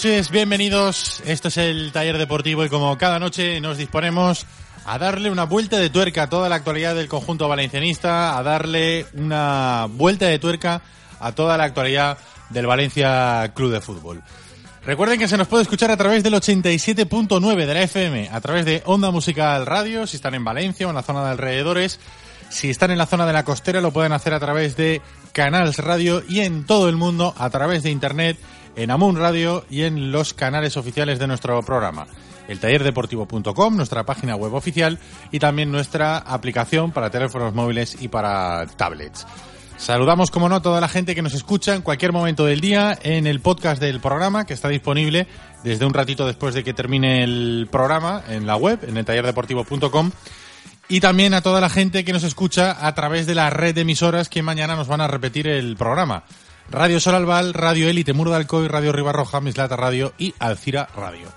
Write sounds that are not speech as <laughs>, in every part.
Noches, bienvenidos. Esto es el taller deportivo y como cada noche nos disponemos a darle una vuelta de tuerca a toda la actualidad del conjunto valencianista, a darle una vuelta de tuerca a toda la actualidad del Valencia Club de Fútbol. Recuerden que se nos puede escuchar a través del 87.9 de la FM, a través de Onda Musical Radio, si están en Valencia o en la zona de alrededores. Si están en la zona de la costera lo pueden hacer a través de Canals Radio y en todo el mundo a través de Internet, en Amun Radio y en los canales oficiales de nuestro programa. El tallerdeportivo.com, nuestra página web oficial y también nuestra aplicación para teléfonos móviles y para tablets. Saludamos, como no, a toda la gente que nos escucha en cualquier momento del día en el podcast del programa, que está disponible desde un ratito después de que termine el programa en la web, en el tallerdeportivo.com. Y también a toda la gente que nos escucha a través de la red de emisoras que mañana nos van a repetir el programa. Radio Sol Albal, Radio Élite Muro de Alcoy, Radio Ribarroja, Mislata Radio y Alcira Radio.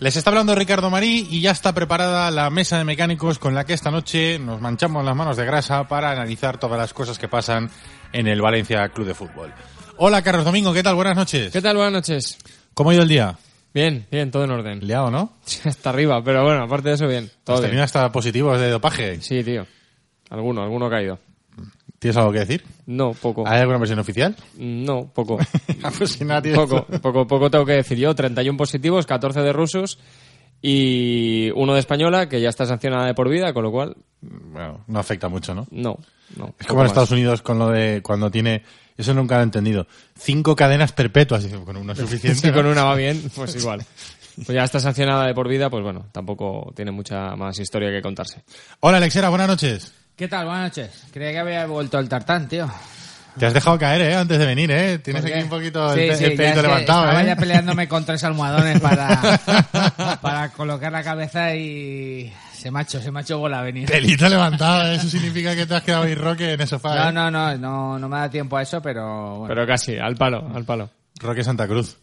Les está hablando Ricardo Marí y ya está preparada la mesa de mecánicos con la que esta noche nos manchamos las manos de grasa para analizar todas las cosas que pasan en el Valencia Club de Fútbol. Hola Carlos Domingo, ¿qué tal? Buenas noches. ¿Qué tal? Buenas noches. ¿Cómo ha ido el día? Bien, bien, todo en orden. Liado, ¿no? <laughs> Hasta arriba, pero bueno, aparte de eso, bien. Todo Has bien. hasta positivos de dopaje. Sí, tío. Alguno, alguno ha caído. ¿Tienes algo que decir? No, poco. ¿Hay alguna versión oficial? No, poco. <laughs> Ah, pues si nada tienes- poco, poco, poco tengo que decir yo. 31 positivos, 14 de rusos y uno de española que ya está sancionada de por vida, con lo cual, Bueno, no afecta mucho, ¿no? no. no Es como en. Estados Unidos con lo de cuando tiene, eso nunca lo he entendido, cinco cadenas perpetuas, y con una es suficiente. Si ¿no? con una va bien, <laughs> pues igual. Pues ya está sancionada de por vida, pues bueno, tampoco tiene mucha más historia que contarse. Hola Alexera, buenas noches. ¿Qué tal? Buenas noches. Creía que había vuelto el tartán, tío. Te has dejado caer, ¿eh? Antes de venir, ¿eh? Tienes ¿Por aquí un poquito Sí, el, pe- sí, el ya pedito es que levantado, estaba ¿eh? ya peleándome con tres almohadones para, <laughs> para colocar la cabeza y se macho, se macho bola a venir. Pelito levantado, ¿eh? eso significa que te has quedado ahí roque en el sofá. No, ¿eh? no, no, no, no me da tiempo a eso, pero bueno. Pero casi, al palo, al palo. Roque Santa Cruz.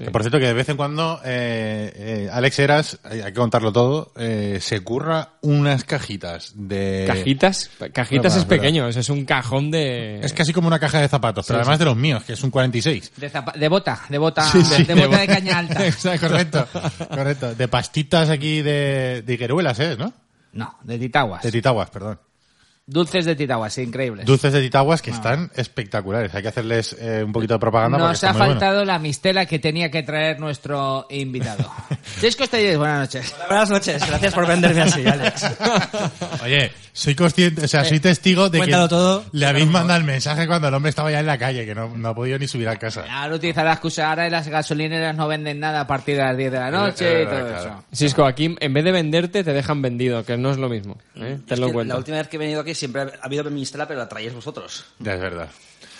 Sí. Por cierto que de vez en cuando eh, eh, Alex Eras, hay hay que contarlo todo, eh, se curra unas cajitas de... ¿Cajitas? Cajitas No, es pequeño, es un cajón de... Es casi como una caja de zapatos, pero Sí, además de los míos, que es un 46. De, de bota, de bota, Sí, sí, de, de bota bo- de caña alta. <laughs> Exacto, correcto, correcto. De pastitas aquí de, de higueruelas, ¿eh? ¿No? No, de titaguas. De titaguas, perdón. Dulces de titaguas, increíbles. Dulces de titaguas que están espectaculares. Hay que hacerles eh, un poquito de propaganda porque Nos ha faltado la mistela que tenía que traer nuestro invitado. <laughs> Chisco Estellés, buenas noches. Buenas noches, gracias por venderme así, Alex. Oye, soy consciente, o sea, soy testigo de que todo. le habéis mandado el mensaje cuando el hombre estaba ya en la calle, que no, no ha podido ni subir a casa. Ahora utiliza la excusa, ahora las gasolineras no venden nada a partir de las 10 de la noche y todo claro. eso. Cisco, aquí en vez de venderte te dejan vendido, que no es lo mismo. ¿eh? Cuenta. la última vez que he venido aquí siempre ha habido mistela, pero la traíais vosotros. Ya es verdad.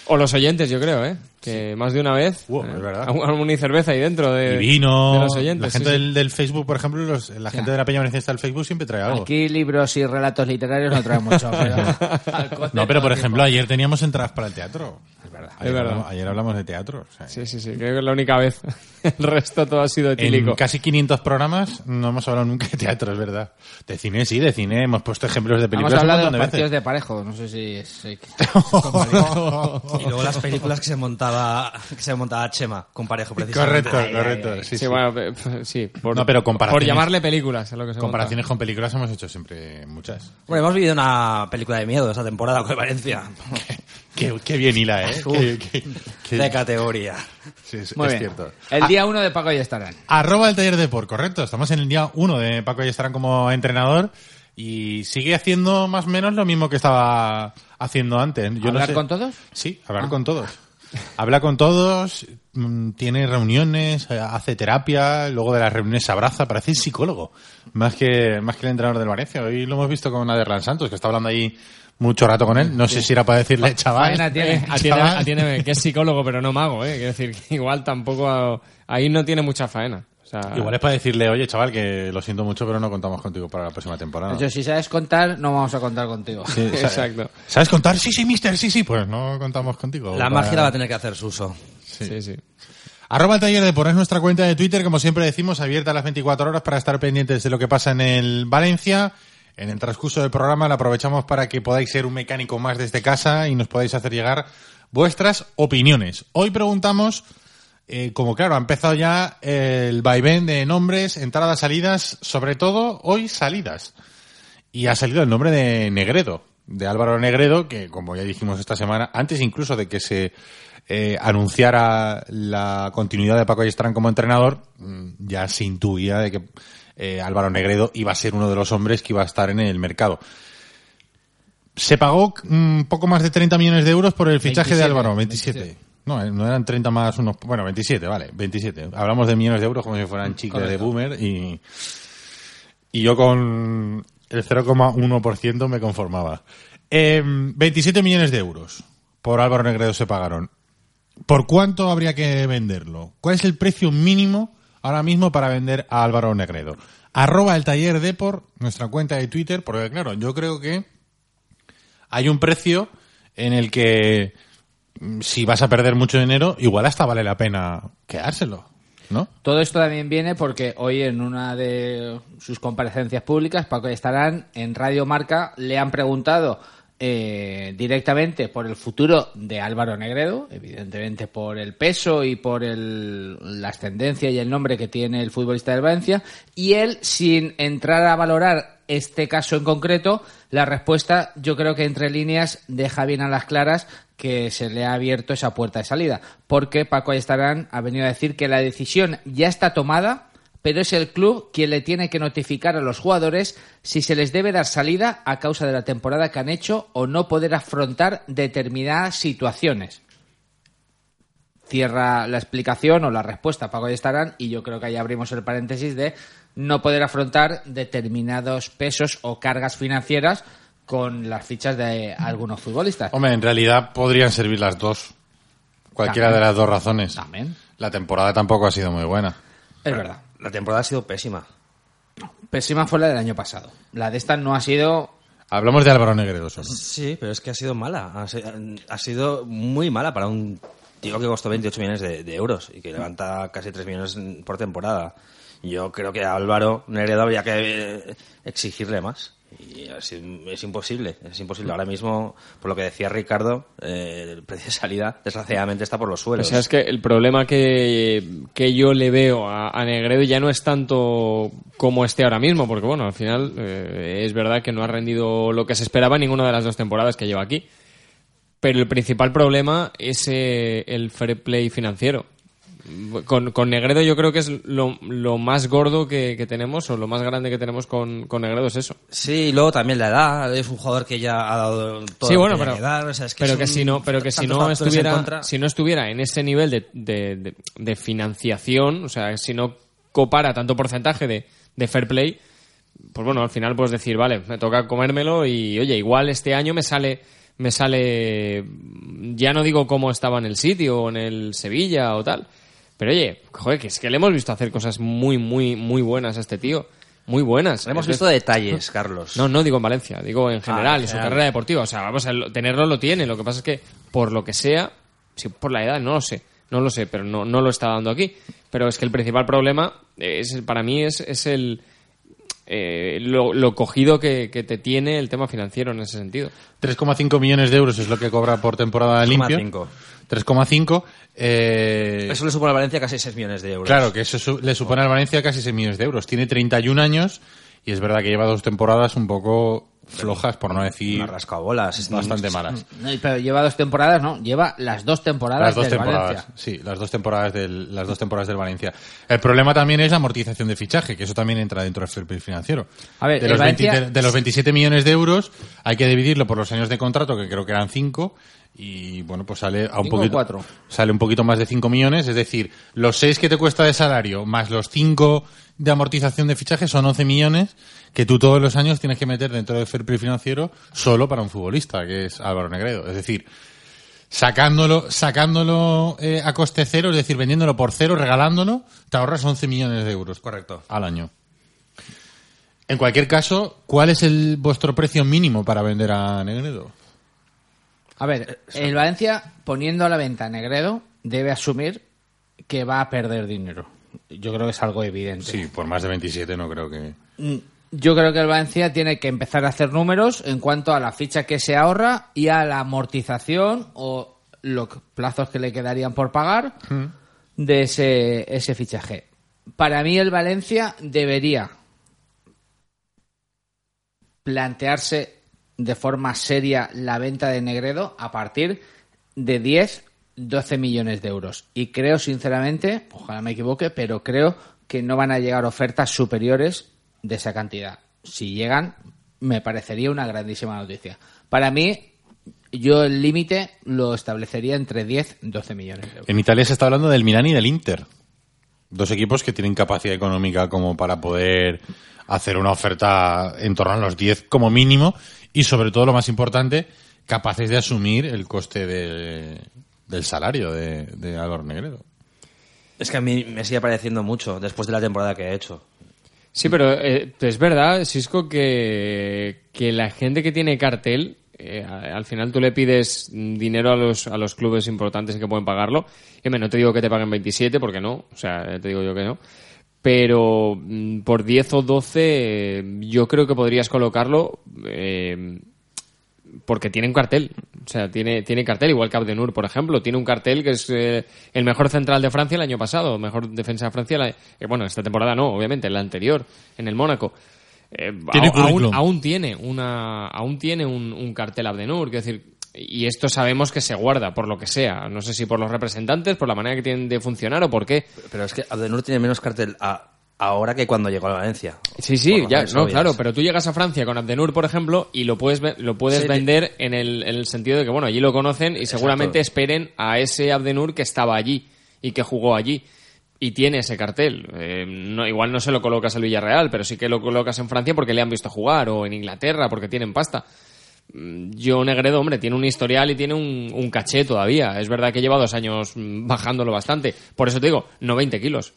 O los oyentes, yo creo, ¿eh? Que más de una vez. Uh, eh, es verdad. Aún cerveza ahí dentro de, Y vino. de los oyentes. la sí, gente sí. Del, del Facebook, por ejemplo, los- la gente de la Peña Valenciana del Facebook siempre trae algo. Aquí libros y relatos literarios no traen mucho. Pero... <laughs> No, pero por ejemplo, ayer teníamos entradas para el teatro. Es verdad. Ayer, Es verdad. hablamos, ayer hablamos de teatro. o sea, Sí, sí, sí. Creo que es la única vez. <laughs> El resto todo ha sido En etílico. casi 500 programas no hemos hablado nunca de teatro, es verdad. De cine sí, de cine hemos puesto ejemplos de Hemos películas un hablado de partidos veces. de parejo. No sé si es... <laughs> Y luego las películas que se montaba que se montaba Chema con parejo precisamente. Correcto, correcto. sí, Sí, sí. bueno, sí. Por, No, pero comparaciones- Por llamarle películas, es lo que se Comparaciones con películas hemos hecho siempre muchas. Bueno, hemos vivido una película de miedo esta temporada con Valencia. <laughs> Qué, qué bien hila, ¿eh? Qué- qué- qué- De categoría. sí, es, Muy es bien. cierto. El día uno de Paco y estarán. Arroba el taller de por, correcto. Estamos en el día uno de Paco y estarán como entrenador y sigue haciendo más o menos lo mismo que estaba haciendo antes. Yo no ¿Hablar sé- con todos? Sí, hablar con todos. Habla con todos, mm, tiene reuniones, eh, hace terapia, luego de las reuniones se abraza, parece psicólogo, más que, más que el entrenador del Valencia. Hoy lo hemos visto con Aderlan Santos, que está hablando ahí mucho rato con él. No sé si era para decirle, chaval. Faena tiene. Eh, chaval. que es psicólogo, pero no mago, ¿eh? Quiero decir, que igual tampoco... ahí no tiene mucha faena. O sea, Igual es para decirle, oye, chaval, que lo siento mucho, pero no contamos contigo para la próxima temporada. De hecho, si sabes contar, no vamos a contar contigo. Sí, <laughs> Exacto. ¿Sabes contar? Sí, sí, mister, sí, sí. Pues no contamos contigo. La Para- magia la va a tener que hacer Suso. Sí, sí. Arroba el taller de por es nuestra cuenta de Twitter, como siempre decimos, abierta a las 24 horas para estar pendientes de lo que pasa en el Valencia. En el transcurso del programa la aprovechamos para que podáis ser un mecánico más desde casa y nos podáis hacer llegar vuestras opiniones. Hoy preguntamos, eh, como claro, ha empezado ya el vaivén de nombres, entradas, salidas, sobre todo hoy salidas. Y ha salido el nombre de Negredo, de Álvaro Negredo, que como ya dijimos esta semana, antes incluso de que se eh, anunciara la continuidad de Paco Ayestarán como entrenador, mm, ya se intuía de que eh, Álvaro Negredo iba a ser uno de los hombres que iba a estar en el mercado. Se pagó un poco más de 30 millones de euros por el fichaje de 27, Álvaro, 27. No, eh, no eran 30 más unos... Bueno, 27, vale, 27. Hablamos de millones de euros como si fueran chicles de boomer y... Y yo con el 0,1% me conformaba. Eh, 27 millones de euros por Álvaro Negredo se pagaron. ¿Por cuánto habría que venderlo? ¿Cuál es el precio mínimo ahora mismo para vender a Álvaro Negredo? Arroba el taller Depor, nuestra cuenta de Twitter, porque claro, yo creo que hay un precio en el que si vas a perder mucho dinero, igual hasta vale la pena quedárselo, ¿no? Todo esto también viene porque hoy en una de sus comparecencias públicas, Paco estarán en Radio Marca, le han preguntado eh, directamente por el futuro de Álvaro Negredo, evidentemente por el peso y por el, la ascendencia y el nombre que tiene el futbolista del Valencia, y él, sin entrar a valorar este caso en concreto, la respuesta yo creo que entre líneas deja bien a las claras que se le ha abierto esa puerta de salida, porque Paco Ayestarán ha venido a decir que la decisión ya está tomada, pero es el club quien le tiene que notificar a los jugadores si se les debe dar salida a causa de la temporada que han hecho o no poder afrontar determinadas situaciones. Cierra la explicación o la respuesta Paco Ayestarán y yo creo que ahí abrimos el paréntesis de no poder afrontar determinados pesos o cargas financieras con las fichas de algunos futbolistas. Hombre, en realidad podrían servir las dos. Cualquiera También. de las dos razones. También. La temporada tampoco ha sido muy buena. Es verdad. La temporada ha sido pésima. Pésima fue la del año pasado. La de esta no ha sido Hablamos de Álvaro Negredo solo. Sí, pero es que ha sido mala. Ha sido muy mala para un tío que costó 28 millones de, de euros y que levanta casi 3 millones por temporada. Yo creo que a Álvaro Negredo habría que eh, exigirle más. Es, imposible, es imposible. Ahora mismo, por lo que decía Ricardo, eh, el precio de salida desgraciadamente está por los O suelos. sea, es que el problema que, que yo le veo a, a Negredo ya no es tanto como esté ahora mismo, porque bueno, al final eh, es verdad que no ha rendido lo que se esperaba en ninguna de las dos temporadas que lleva aquí. Pero el principal problema es eh, el fair play financiero. Con, con Negredo yo creo que es lo, lo más gordo que, que tenemos o lo más grande que tenemos con, con Negredo es eso. Sí, y luego también la edad. Es un jugador que ya ha dado todo sí, lo bueno, que pero, que dar, o sea, es que pero que si no, pero que si no estuviera, si no estuviera en ese nivel de, de, de- de financiación, o sea, si no copara tanto porcentaje de, de fair play, pues bueno, al final puedes decir, vale, me toca comérmelo y oye, igual este año me sale me sale, ya no digo cómo estaba en el sitio o en el Sevilla o tal, pero oye, joder, que es que le hemos visto hacer cosas muy, muy, muy buenas a este tío. Muy buenas. Hemos visto detalles, Carlos. No, no digo en Valencia, digo en general, en en su general. carrera deportiva. O sea, vamos a lo- tenerlo lo tiene. Lo que pasa es que, por lo que sea, si por la edad, no lo sé, no lo sé, pero no, no lo está dando aquí. Pero es que el principal problema es, para mí es, es el eh, lo, lo cogido que, que te tiene el tema financiero en ese sentido. 3,5 millones de euros es lo que cobra por temporada limpia. 3,5. 3,5. Eh, Eso le supone a Valencia casi 6 millones de euros. Claro, que eso su- le supone al Valencia casi 6 millones de euros. Tiene 31 años y es verdad que lleva dos temporadas un poco flojas, por no decir rascabolas. bastante malas. No, pero lleva dos temporadas, ¿no? Lleva las dos temporadas Las dos del temporadas, Valencia. sí, las dos temporadas del, las dos temporadas del Valencia. El problema también es la amortización de fichaje, que eso también entra dentro del fair play financiero. A ver, de los, 20 Valencia- de, de los 27 millones de euros hay que dividirlo por los años de contrato, que creo que eran 5 y bueno, pues sale a un Cinco poquito cuatro. sale un poquito más de 5 millones, es decir, los 6 que te cuesta de salario más los 5 de amortización de fichaje son 11 millones que tú todos los años tienes que meter dentro del fair play financiero solo para un futbolista, que es Álvaro Negredo. Es decir, sacándolo, sacándolo eh, a coste cero, es decir, vendiéndolo por cero, regalándolo, te ahorras 11 millones de euros. Correcto. Al año. En cualquier caso, ¿cuál es el vuestro precio mínimo para vender a Negredo? A ver, el Valencia, poniendo a la venta a Negredo, debe asumir que va a perder dinero. Yo creo que es algo evidente. Sí, por más de 27 no creo que... Mm, Yo creo que el Valencia tiene que empezar a hacer números en cuanto a la ficha que se ahorra y a la amortización o los plazos que le quedarían por pagar de ese, ese fichaje. Para mí el Valencia debería plantearse de forma seria la venta de Negredo a partir de 10, 12 millones de euros. Y creo sinceramente, ojalá me equivoque, pero creo que no van a llegar ofertas superiores de esa cantidad. Si llegan, me parecería una grandísima noticia. Para mí, yo el límite lo establecería entre 10 y 12 millones de euros. En Italia se está hablando del Milán y del Inter. Dos equipos que tienen capacidad económica como para poder hacer una oferta en torno a los 10 como mínimo y sobre todo lo más importante, capaces de asumir el coste de- del salario de, de Álvaro Negredo. Es que a mí me sigue pareciendo mucho después de la temporada que he hecho. Sí, pero eh, es verdad, Cisco, que, que la gente que tiene cartel, eh, al final tú le pides dinero a los, a los clubes importantes que pueden pagarlo. Y no te digo que te paguen 27, porque no, o sea, te digo yo que no. Pero mm, por 10 o 12 eh, yo creo que podrías colocarlo eh, porque tiene un cartel. O sea, tiene, tiene cartel, igual que Abdenur, por ejemplo. Tiene un cartel que es eh, el mejor central de Francia el año pasado, mejor defensa de Francia. la- eh, bueno, esta temporada no, obviamente, la anterior, en el Mónaco. Eh, Tiene aún, tiene una aún tiene un, un cartel Abdenur, quiero decir, y esto sabemos que se guarda por lo que sea, no sé si por los representantes, por la manera que tienen de funcionar o por qué. Pero es que Abdenur tiene menos cartel a- ahora que cuando llegó a Valencia. Sí, sí, ya, no, obvias. claro, pero tú llegas a Francia con Abdenur, por ejemplo, y lo puedes lo puedes Sí, vender en el, en el sentido de que, bueno, allí lo conocen y seguramente esperen a ese Abdenur que estaba allí y que jugó allí. Y tiene ese cartel. Eh, no, igual no se lo colocas al Villarreal, pero sí que lo colocas en Francia porque le han visto jugar, o en Inglaterra porque tienen pasta. Mm, Yo Negredo, hombre, tiene un historial y tiene un, un caché todavía. Es verdad que lleva dos años mm, <laughs> bajándolo bastante. Por eso te digo, no 20 kilos.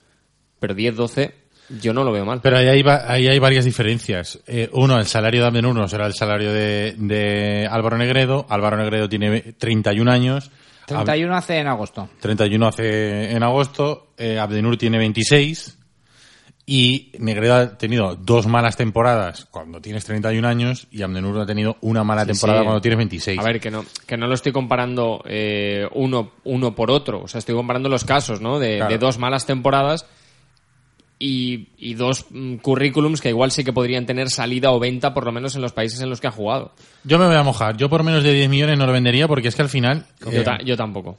Pero 10, 12, yo no lo veo mal. Pero ahí hay, va- ahí hay varias diferencias. Eh, uno, el salario de Abdenur no será el salario de, de Álvaro Negredo. Álvaro Negredo tiene 31 años. Ab- 31 hace en agosto. 31 hace en agosto, eh, Abdenur tiene 26 y Negredo ha tenido dos malas temporadas cuando tienes 31 años y Abdenur ha tenido una mala temporada sí. cuando tienes 26. A ver, que no, que no lo estoy comparando eh, uno, uno por otro. O sea, estoy comparando los casos, ¿no? De, Claro. de dos malas temporadas y, y dos mm, currículums que igual sí que podrían tener salida o venta, por lo menos en los países en los que ha jugado. Yo me voy a mojar. Yo por menos de 10 millones no lo vendería porque es que al final... Yo, eh, ta- yo tampoco.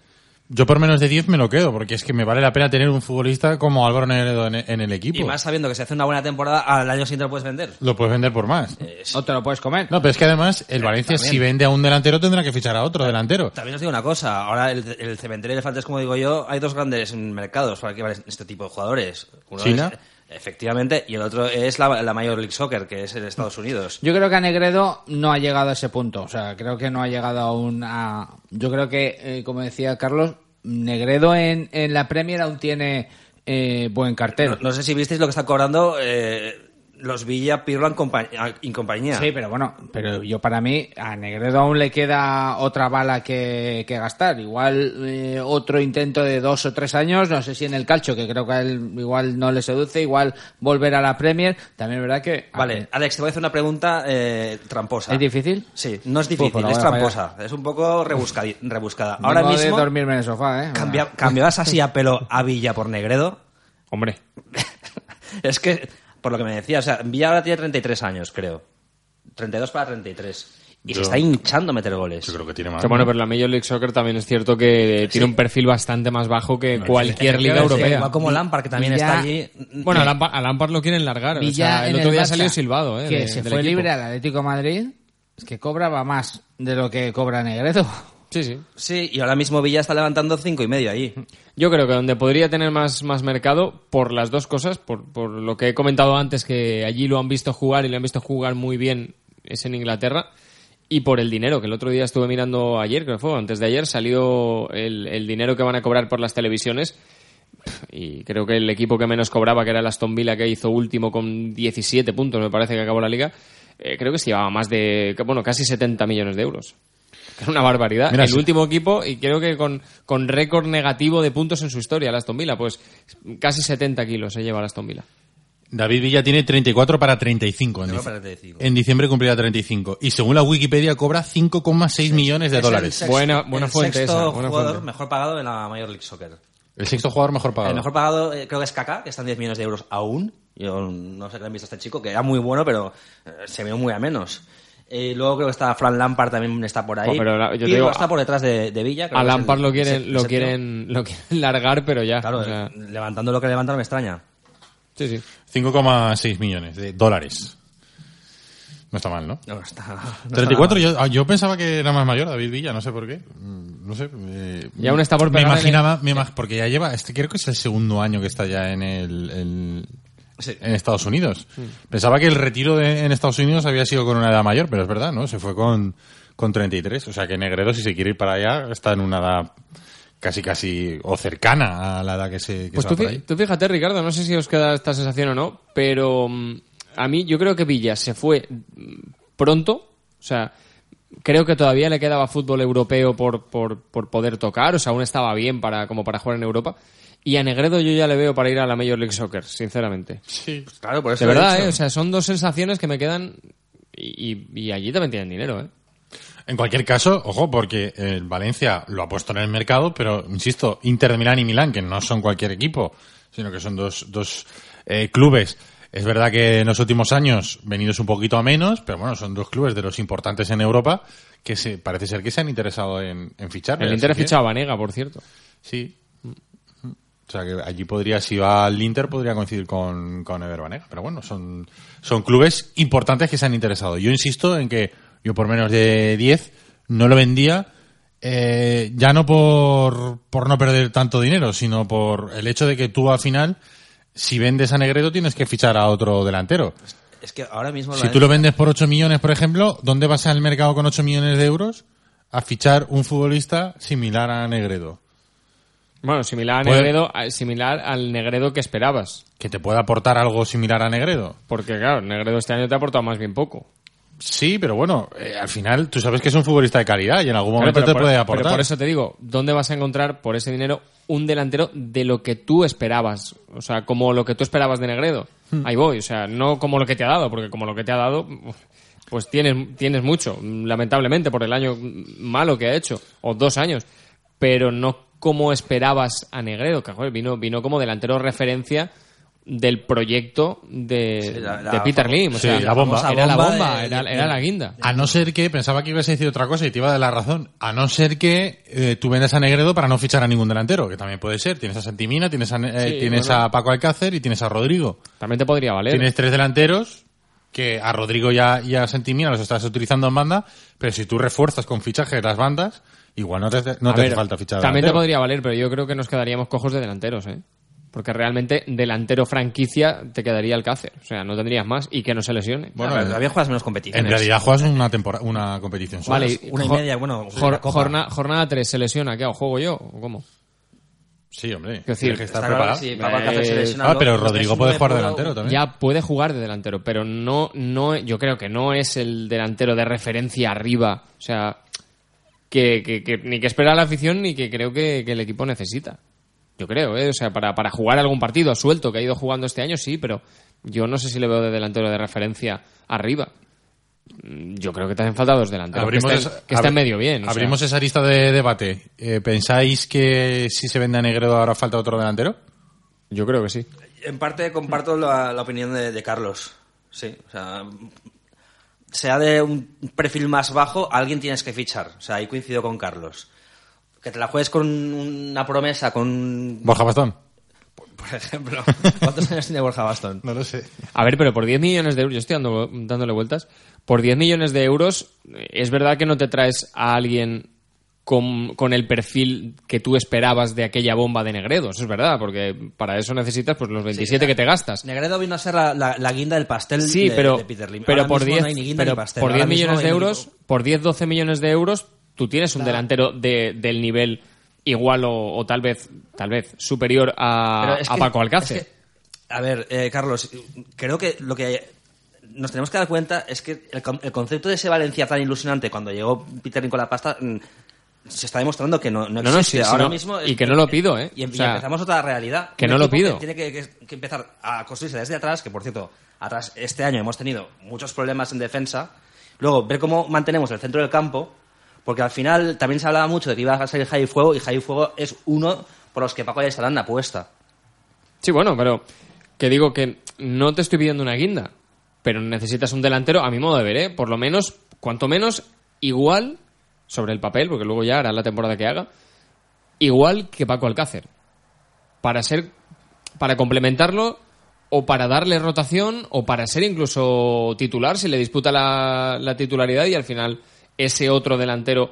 Yo por menos de 10 me lo quedo porque es que me vale la pena tener un futbolista como Álvaro Negredo en, en el equipo. Y más sabiendo que si hace una buena temporada, al año siguiente lo puedes vender. Lo puedes vender por más. O te lo puedes comer. No, pero es que además el Valencia también. si vende a un delantero tendrá que fichar a otro delantero. También os digo una cosa, ahora el, el cementerio de elefantes, como digo yo, hay dos grandes mercados para que valen este tipo de jugadores. Uno ¿China? es Efectivamente, y el otro es la, la Major League Soccer, que es en Estados Unidos. Yo creo que a Negredo no ha llegado a ese punto. O sea, creo que no ha llegado aún a. Yo creo que, eh, como decía Carlos, Negredo en, en la Premier aún tiene eh, buen cartel. No, no sé si visteis lo que está cobrando eh, los Villa Pirlo en, compa- en compañía. Sí, pero bueno, pero yo para mí a Negredo aún le queda otra bala que, que gastar. Igual eh, otro intento de dos o tres años, no sé si en el calcio, que creo que a él igual no le seduce, igual volver a la Premier. También es verdad que... Vale, Alex, te voy a hacer una pregunta eh, tramposa. ¿Es difícil? Sí, no es difícil, Pues es tramposa. Es un poco rebuscadi- rebuscada. Ahora Vengo mismo, de dormirme en el sofá, ¿eh? cambia- <laughs> ¿cambiabas así a pelo a Villa por Negredo? Hombre, <laughs> Es que, por lo que me decía, o sea, Villa ahora tiene 33 años, creo. 32 para 33. Y Yo- se está hinchando a meter goles. Yo creo que tiene más. que bueno, pero la Major League Soccer también es cierto que tiene un perfil bastante más bajo que cualquier liga europea. Igual como Lampard, que también Villa- está allí. Bueno, a Lampard, a Lampard lo quieren largar. o Villa sea, el otro día Barça, salió silbado, ¿eh? que de- se del fue equipo. libre al Atlético de Madrid, es que cobraba más de lo que cobra Negredo. Sí, sí. Sí, y ahora mismo Villa está levantando cinco y medio ahí. Yo creo que donde podría tener más, más mercado, por las dos cosas, por, por lo que he comentado antes, que allí lo han visto jugar y lo han visto jugar muy bien, es en Inglaterra, y por el dinero, que el otro día estuve mirando ayer, creo que fue, antes de ayer, salió el, el dinero que van a cobrar por las televisiones, y creo que el equipo que menos cobraba, que era el Aston Villa, que hizo último con 17 puntos, me parece que acabó la liga, eh, creo que se llevaba más de, bueno, casi 70 millones de euros. <laughs> Que es una barbaridad. Mira, el sí. último equipo, y creo que con, con récord negativo de puntos en su historia, el Aston Villa, pues casi 70 kilos se lleva el Aston Villa. David Villa tiene 34 para 35. En, 34 dic- para 35. en diciembre cumplirá 35. Y según la Wikipedia cobra 5,6 millones de Es dólares. el Buena- buena el fuente sexto esa, buena jugador fuente. mejor pagado en la Major League Soccer. El sexto jugador mejor pagado. El mejor pagado eh, creo que es Kaká, que está en 10 millones de euros aún. Yo no sé qué han visto a este chico, que era muy bueno, pero eh, se ve muy a menos. Eh, luego creo que está Fran Lampard también está por ahí. Oh, pero la- yo digo, está por detrás de, de Villa. creo A Lampard el- lo el quieren, lo quieren, lo quieren largar, pero ya. Claro, o sea, eh, levantando lo que levantan me extraña. sí, sí. 5,6 millones de dólares. No está mal, ¿no? No, está, no 34, yo, ah, yo pensaba que era más mayor David Villa, no sé por qué. Mm, No sé. eh, Y aún está por Me imaginaba, me imag- porque ya lleva, este creo que es el segundo año que está ya en el, el- Sí. en Estados Unidos. Pensaba que el retiro de- en Estados Unidos había sido con una edad mayor, pero es verdad, ¿no? Se fue con, con 33. O sea que Negredo, si se quiere ir para allá, está en una edad casi, casi, o cercana a la edad que se, que Pues se tú, va por fí- ahí. tú fíjate, Ricardo, no sé si os queda esta sensación o no, pero mm, a mí yo creo que Villa se fue mm, pronto, o sea, creo que todavía le quedaba fútbol europeo por, por, por poder tocar, o sea, aún estaba bien para, como para jugar en Europa. Y a Negredo yo ya le veo para ir a la Major League Soccer, sinceramente. Sí. Claro, por eso De verdad. ¿eh? O sea, son dos sensaciones que me quedan y, y- y allí también tienen dinero, ¿eh? En cualquier caso, ojo, porque el Valencia lo ha puesto en el mercado, pero insisto, Inter de Milán y Milán, que no son cualquier equipo, sino que son dos, dos eh, clubes. Es verdad que en los últimos años venidos un poquito a menos, pero bueno, son dos clubes de los importantes en Europa que se, parece ser que se han interesado en, en fichar. El Inter ha fichado a Vanega, por cierto. Sí. O sea que allí podría, si va al Inter, podría coincidir con, con Ever Banega. Pero bueno, son, son clubes importantes que se han interesado. Yo insisto en que yo por menos de 10 no lo vendía, eh, ya no por, por no perder tanto dinero, sino por el hecho de que tú al final, si vendes a Negredo, tienes que fichar a otro delantero. Es que ahora mismo... Si tú lo vendes por 8 millones, por ejemplo, ¿dónde vas al mercado con 8 millones de euros? A fichar un futbolista similar a Negredo. Bueno, similar a Negredo, similar al Negredo que esperabas. que te pueda aportar algo similar a Negredo. Porque claro, Negredo este año te ha aportado más bien poco. Sí, pero bueno, eh, al final tú sabes que es un futbolista de calidad y en algún momento pero te por- puede Pero aportar. por eso te digo, ¿dónde vas a encontrar por ese dinero un delantero de lo que tú esperabas? O sea, como lo que tú esperabas de Negredo. Hmm. Ahí voy, o sea, no como lo que te ha dado, porque como lo que te ha dado, pues tienes, tienes mucho, lamentablemente, por el año malo que ha hecho, o dos años, pero no como esperabas a Negredo, que joder, vino, vino como delantero referencia del proyecto de, Sí, la- la de Peter Lim. O sí, sea, la bomba. Era la bomba de- era, de- era la guinda. A no ser que, pensaba que ibas a decir otra cosa y te iba a dar la razón, a no ser que eh, tú vendas a Negredo para no fichar a ningún delantero, que también puede ser. Tienes a Santimina, tienes a, eh, Sí, tienes bueno. a Paco Alcácer y tienes a Rodrigo. También te podría valer. Tienes tres delanteros que a Rodrigo y a, y a Santimina los estás utilizando en banda, pero si tú refuerzas con fichaje las bandas, igual no te, no A te ver, hace falta fichar También te podría valer, pero yo creo que nos quedaríamos cojos de delanteros, ¿eh? Porque realmente delantero franquicia te quedaría Alcácer. O sea, no tendrías más y que no se lesione. Bueno, en- todavía juegas menos competiciones. En realidad juegas una temporada, una competición sola. Vale, una y media, bueno, jor- la Copa. jorna- jornada 3 se lesiona, ¿qué hago? ¿Juego yo o cómo? Sí, hombre. decir, Tienes que estar Está claro preparado. se Eh, lesiona Ah, pero Rodrigo puede jugar delantero también. Ya puede jugar de delantero, pero no, no, yo creo que no es el delantero de referencia arriba. O sea, que, que- que ni que espera la afición ni que creo que, que el equipo necesita. Yo creo, ¿eh? O sea, para, para jugar algún partido suelto que ha ido jugando este año, sí, pero yo no sé si le veo de delantero de referencia arriba. Mm, Yo creo que te hacen falta dos delanteros. Abrimos que estén, esa- que estén medio bien. sea. abrimos esa lista de debate. Eh, ¿Pensáis que si se vende a Negredo ahora falta otro delantero? Yo creo que sí. En parte comparto la, la opinión de, de Carlos. Sí, o sea, sea de un perfil más bajo, alguien tienes que fichar. O sea, ahí coincido con Carlos. Que te la juegues con una promesa, con... Borja Bastón. Por ejemplo, ¿cuántos años tiene Borja Bastón? No lo sé. A ver, pero por 10 millones de euros, yo estoy dando- dándole vueltas, por 10 millones de euros es verdad que no te traes a alguien con, con el perfil que tú esperabas de aquella bomba de Negredo, eso es verdad, porque para eso necesitas pues los 27 que te gastas. Negredo vino a ser la, la- la guinda del pastel Sí, de, pero, de Peter Lim. pero por mismo 10, no pero por Ahora 10 mismo millones de euros, por 10, 12 millones de euros, tú tienes un delantero de- del nivel igual o, o tal vez tal vez superior a, a Paco Alcácer. es que, a ver, eh, Carlos, creo que lo que nos tenemos que dar cuenta es que el concepto de ese Valencia tan ilusionante cuando llegó Peter Lim con la pasta mm, se está demostrando que no, no No, no, existe. sí, Ahora no. mismo Y que no lo pido, ¿eh? Y, em- O y sea, empezamos otra realidad. que no lo pido. tiene que, empezar a construirse desde atrás, que por cierto, atrás este año hemos tenido muchos problemas en defensa. Luego, ver cómo mantenemos el centro del campo, porque al final también se hablaba mucho de que iba a salir Javi Fuego, y Javi Fuego es uno por los que Paco Ayestarán apuesta. Sí, bueno, pero que digo que no te estoy pidiendo una guinda, pero necesitas un delantero, a mi modo de ver, ¿eh? por lo menos, cuanto menos, igual sobre el papel, porque luego ya hará la temporada que haga, igual que Paco Alcácer. Para ser, para complementarlo, o para darle rotación, o para ser incluso titular, si le disputa la, la titularidad y al final ese otro delantero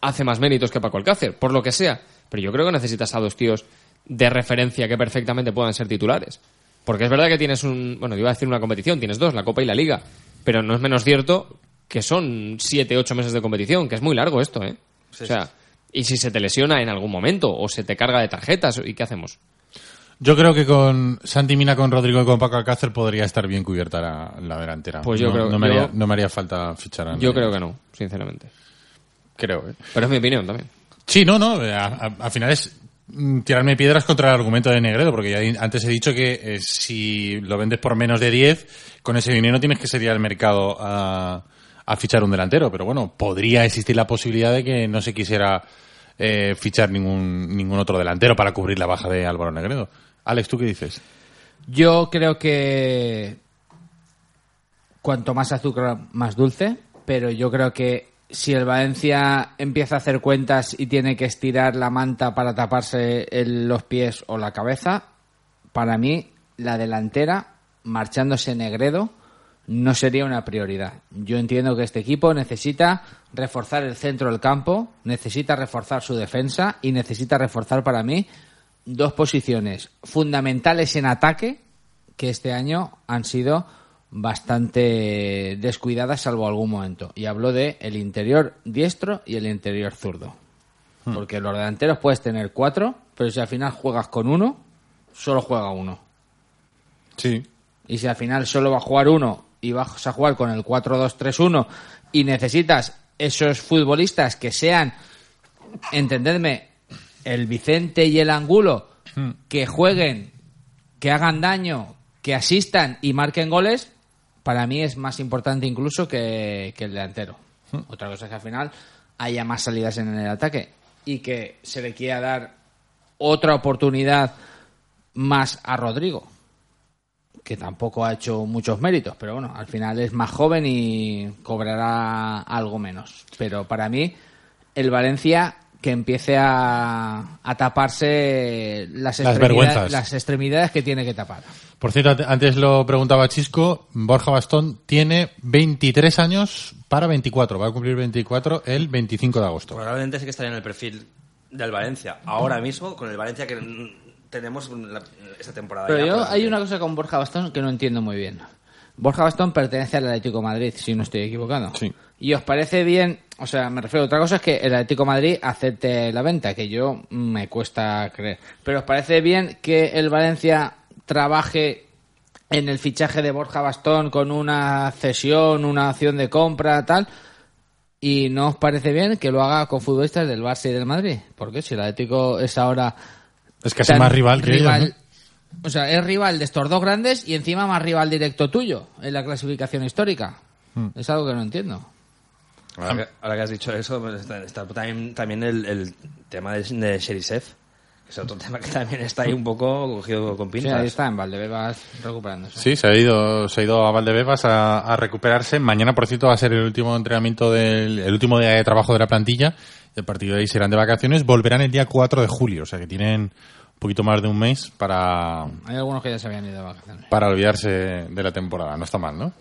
hace más méritos que Paco Alcácer, por lo que sea. Pero yo creo que necesitas a dos tíos de referencia que perfectamente puedan ser titulares. Porque es verdad que tienes un. Bueno, iba a decir una competición, tienes dos, la Copa y la Liga. Pero no es menos cierto que son siete, ocho meses de competición, que es muy largo esto, ¿eh? o sea, y si se te lesiona en algún momento, o se te carga de tarjetas, ¿y qué hacemos? Yo creo que con Santi Mina, con Rodrigo y con Paco Alcácer podría estar bien cubierta la, la delantera. Pues yo no, creo- no me, yo- haría, no me haría falta fichar a Yo nadie. creo que no, sinceramente. Creo, ¿eh? Pero es mi opinión también. Sí, no, no. a- a- Al final es mm, tirarme piedras contra el argumento de Negredo, porque ya antes he dicho que eh, si lo vendes por menos de 10, con ese dinero tienes que salir al mercado a, a fichar un delantero. Pero bueno, podría existir la posibilidad de que no se quisiera eh, fichar ningún, ningún otro delantero para cubrir la baja de Álvaro Negredo. Alex, ¿tú qué dices? Yo creo que cuanto más azúcar, más dulce, pero yo creo que si el Valencia empieza a hacer cuentas y tiene que estirar la manta para taparse los pies o la cabeza, para mí la delantera, marchándose Negredo, no sería una prioridad. Yo entiendo que este equipo necesita reforzar el centro del campo, necesita reforzar su defensa y necesita reforzar para mí dos posiciones fundamentales en ataque que este año han sido bastante descuidadas salvo algún momento. Y hablo de el interior diestro y el interior zurdo. Porque los delanteros puedes tener cuatro, pero si al final juegas con uno, solo juega uno. Sí. Y si al final solo va a jugar uno y vas a jugar con el 4-2-3-1 y necesitas esos futbolistas que sean, entendedme, el Vicente y el Angulo, que jueguen, que hagan daño, que asistan y marquen goles, para mí es más importante incluso que, que el delantero. Otra cosa es que al final haya más salidas en el ataque y que se le quiera dar otra oportunidad más a Rodrigo que tampoco ha hecho muchos méritos, pero bueno, al final es más joven y cobrará algo menos. Pero para mí, el Valencia que empiece a, a taparse las, extremidades- vergüenzas. las extremidades que tiene que tapar. Por cierto, ante- antes lo preguntaba Chisco, Borja Bastón tiene 23 años para 24, va a cumplir 24 el 25 de agosto. Probablemente sí que estaría en el perfil del Valencia. Ahora mismo, con el Valencia que tenemos la- esta temporada. Pero ya yo por hay una cosa con Borja Bastón que no entiendo muy bien. Borja Bastón pertenece al Atlético de Madrid, si no estoy equivocado. Sí. ¿Y os parece bien? O sea, me refiero a otra cosa es que el Atlético de Madrid acepte la venta, que yo me cuesta creer. Pero ¿os parece bien que el Valencia trabaje en el fichaje de Borja Bastón con una cesión, una acción de compra, tal? ¿Y no os parece bien que lo haga con futbolistas del Barça y del Madrid? Porque si el Atlético es ahora Es casi tan más rival que ellos, ¿no? O sea, es rival de estos dos grandes y encima más rival directo tuyo en la clasificación histórica. Hmm. Es algo que no entiendo. Ahora que, ahora que has dicho eso, pues está, está también, también el, el tema de, de Sherisev, que es otro <laughs> tema que también está ahí un poco cogido con Sí, pinzas. ahí está en Valdebebas recuperándose. Sí, se ha ido, se ha ido a Valdebebas a, a recuperarse. Mañana, por cierto, va a ser el último entrenamiento del, el último día de trabajo de la plantilla. Y a partir de ahí serán de vacaciones. Volverán el día 4 de julio, o sea que tienen poquito más de un mes para, Hay algunos que ya se habían ido de vacaciones. para olvidarse de la temporada. No está mal, ¿no?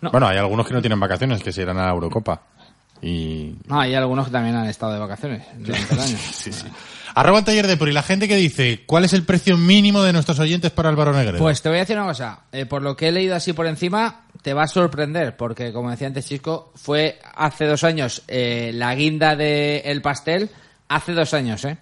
No. Bueno, hay algunos que no tienen vacaciones, que se irán a la Eurocopa. Y No, hay algunos que también han estado de vacaciones durante el <laughs> año. Sí, sí. Arroba el taller de Puri. La gente que dice, ¿cuál es el precio mínimo de nuestros oyentes para Álvaro Negredo? Pues te voy a decir una cosa. Eh, por lo que he leído así por encima, te va a sorprender. Porque, como decía antes Chisco, fue hace dos años eh, la guinda del pastel. Hace dos años, ¿eh?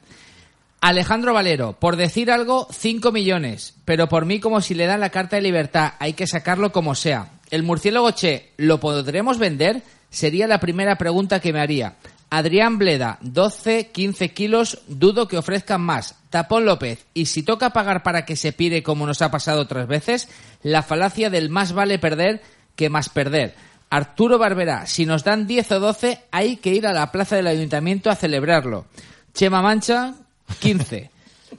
Alejandro Valero, por decir algo, 5 millones. Pero por mí, como si le dan la carta de libertad, hay que sacarlo como sea. El murciélago Che, ¿lo podremos vender? Sería la primera pregunta que me haría. Adrián Bleda, 12, 15 kilos, dudo que ofrezcan más. Tapón López, y si toca pagar para que se pire como nos ha pasado otras veces, la falacia del más vale perder que más perder. Arturo Barberá, si nos dan 10 o 12, hay que ir a la plaza del ayuntamiento a celebrarlo. Chema Mancha, 15.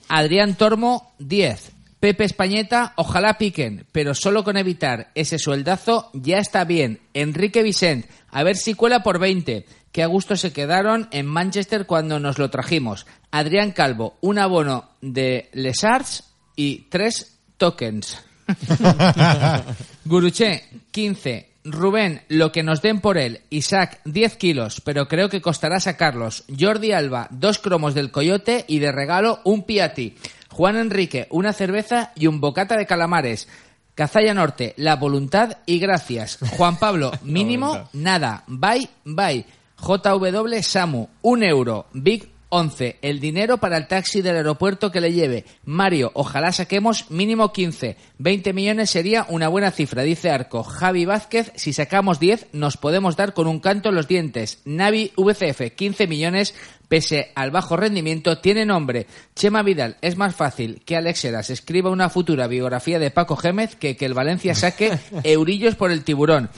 Adrián Tormo, 10. Pepe Españeta, ojalá piquen, pero solo con evitar ese sueldazo ya está bien. Enrique Vicent, a ver si cuela por 20. Qué a gusto se quedaron en Manchester cuando nos lo trajimos. Adrián Calvo, un abono de Les Arts y tres tokens. <laughs> Guruche, 15. Rubén, lo que nos den por él. Isaac, 10 kilos, pero creo que costará sacarlos. Jordi Alba, dos cromos del coyote y de regalo un piati. Juan Enrique, una cerveza y un bocata de calamares. Cazalla Norte, la voluntad y gracias. Juan Pablo, <laughs> mínimo, nada. Bye, bye. JW Samu, un euro. Big 11. El dinero para el taxi del aeropuerto que le lleve. Mario, ojalá saquemos mínimo 15. 20 millones sería una buena cifra, dice Arco. Javi Vázquez, si sacamos 10, nos podemos dar con un canto en los dientes. Navi VCF, 15 millones, pese al bajo rendimiento, tiene nombre. Chema Vidal, es más fácil que Alex Heras escriba una futura biografía de Paco Gémez que que el Valencia saque <laughs> eurillos por el tiburón.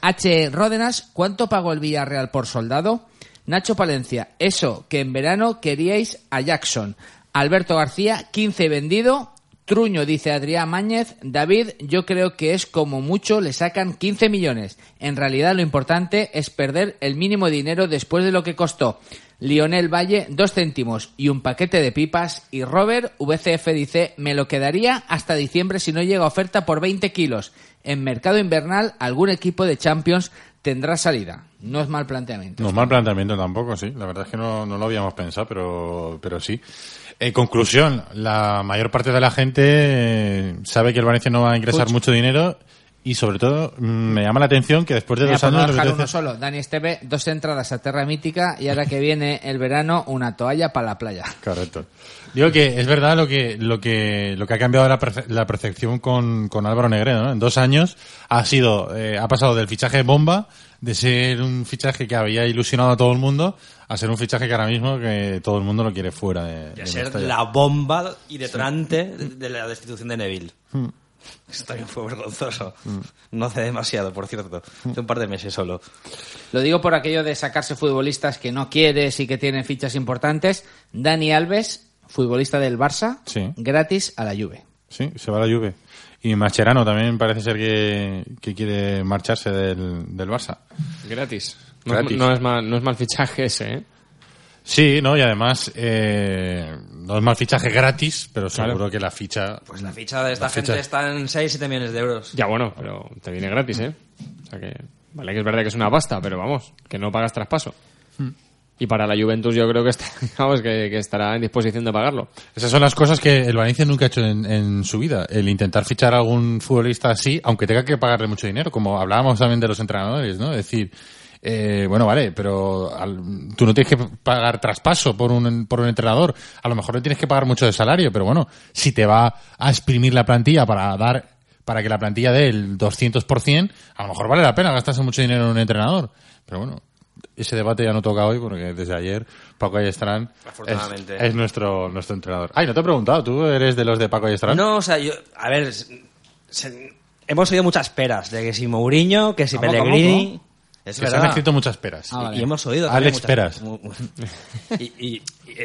H. Ródenas, ¿cuánto pagó el Villarreal por soldado? Nacho Palencia, eso, que en verano queríais a Jackson. Alberto García, 15 vendido. Truño, dice Adrián Máñez. David, yo creo que es como mucho, le sacan 15 millones. En realidad lo importante es perder el mínimo dinero después de lo que costó. Lionel Valle, dos céntimos y un paquete de pipas. Y Robert, VCF dice, me lo quedaría hasta diciembre si no llega oferta por 20 kilos. En mercado invernal, algún equipo de Champions tendrá salida. No es mal planteamiento. No, mal planteamiento tampoco, sí. La verdad es que no, no lo habíamos pensado, pero, pero sí. En conclusión, la mayor parte de la gente eh, sabe que el Valencia no va a ingresar Puch. mucho dinero y sobre todo mm, me llama la atención que después de Mira, dos años... dejar uno solo. Dani Esteve, dos entradas a Terra Mítica y ahora que viene el verano, una toalla para la playa. Correcto. Digo que es verdad lo que lo que lo que ha cambiado la, perce- la percepción con, con Álvaro Negredo, ¿no? En dos años ha sido eh, ha pasado del fichaje bomba de ser un fichaje que había ilusionado a todo el mundo a ser un fichaje que ahora mismo que todo el mundo lo quiere fuera de, De de ser Mestalla. la bomba y detonante de, de la destitución de Neville. Hmm. Eso también fue vergonzoso. No hace demasiado, por cierto. Hace un par de meses solo. Lo digo por aquello de sacarse futbolistas que no quieres y que tienen fichas importantes. Dani Alves, futbolista del Barça, Sí. gratis a la Juve. Sí, se va a la Juve. Y Mascherano también parece ser que, que quiere marcharse del, del Barça. Gratis. No, Gratis. Es, no, es mal, no es mal fichaje ese, ¿eh? Sí, ¿no? Y además, eh, no es mal fichaje gratis, pero Claro. seguro que la ficha... Pues la ficha de esta gente ficha- está en 6-7 millones de euros. Ya bueno, pero te viene gratis, ¿eh? O sea que, vale que es verdad que es una pasta, pero vamos, que no pagas traspaso. Y para la Juventus yo creo que, está, <laughs> digamos, que, estará en disposición de pagarlo. Esas son las cosas que el Valencia nunca ha hecho en, en su vida. El intentar fichar a algún futbolista así, aunque tenga que pagarle mucho dinero, como hablábamos también de los entrenadores, ¿no? Es decir, eh, bueno, vale, pero al- tú no tienes que pagar traspaso por un, por un entrenador. A lo mejor le tienes que pagar mucho de salario, pero bueno, si te va a exprimir la plantilla para dar, para que la plantilla dé el 200%, a lo mejor vale la pena gastarse mucho dinero en un entrenador. Pero bueno, ese debate ya no toca hoy porque desde ayer Paco Ayestarán es, es nuestro, nuestro entrenador. Ay, no te he preguntado, ¿tú eres de los de Paco Ayestarán? No, o sea, yo, a ver, se- se- hemos oído muchas peras de que si Mourinho, que si ¿Cómo, cómo, Pellegrini. Es que se han escrito muchas peras. Ah, Y- vale. Y hemos oído Alex Peras. y, y- y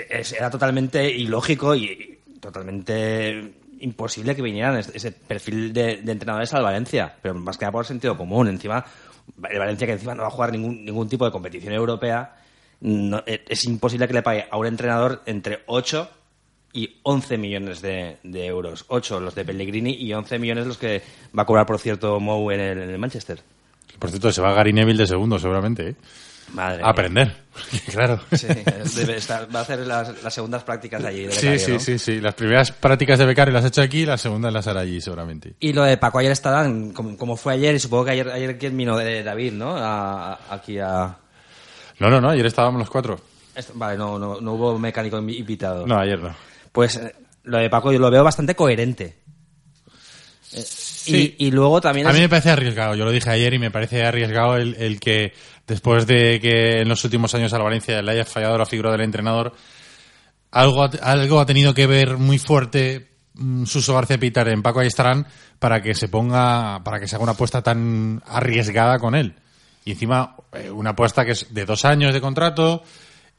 es- era totalmente ilógico y, y totalmente imposible que vinieran ese ese perfil de, de entrenadores al Valencia, pero más que nada por sentido común. Encima, el Valencia que encima no va a jugar ningún, ningún tipo de competición europea, no- es es imposible que le pague a un entrenador entre 8 y 11 millones de, euros. 8 los de Pellegrini y 11 millones los que va a cobrar, por cierto, Mou en el, en el Manchester. Por cierto, se va Gary Neville de segundo, seguramente. ¿eh? Madre A mía. aprender. <laughs> claro. Sí, debe estar- va a hacer las, las segundas prácticas allí. de Sí, becario, sí, ¿no? sí, sí. Las primeras prácticas de becario las he hecho aquí y las segundas las hará allí, seguramente. Y lo de Paco ayer estarán, como, como fue ayer, y supongo que ayer, ayer quien vino de David, ¿no? A- a- aquí a... No, no, no, ayer estábamos los cuatro. esto- Vale, no, no, no hubo mecánico invi- invitado. No, ayer no. Pues eh, lo de Paco yo lo veo bastante coherente. Eh, Sí. y, y luego también... A mí me parece arriesgado, yo lo dije ayer y me parece arriesgado el, el que después de que en los últimos años al Valencia le haya fallado la figura del entrenador, algo, ha- algo ha tenido que ver muy fuerte mm, Suso García Pitar en Paco Ayestarán para que se ponga, para que se haga una apuesta tan arriesgada con él. Y encima, eh, una apuesta que es de dos años de contrato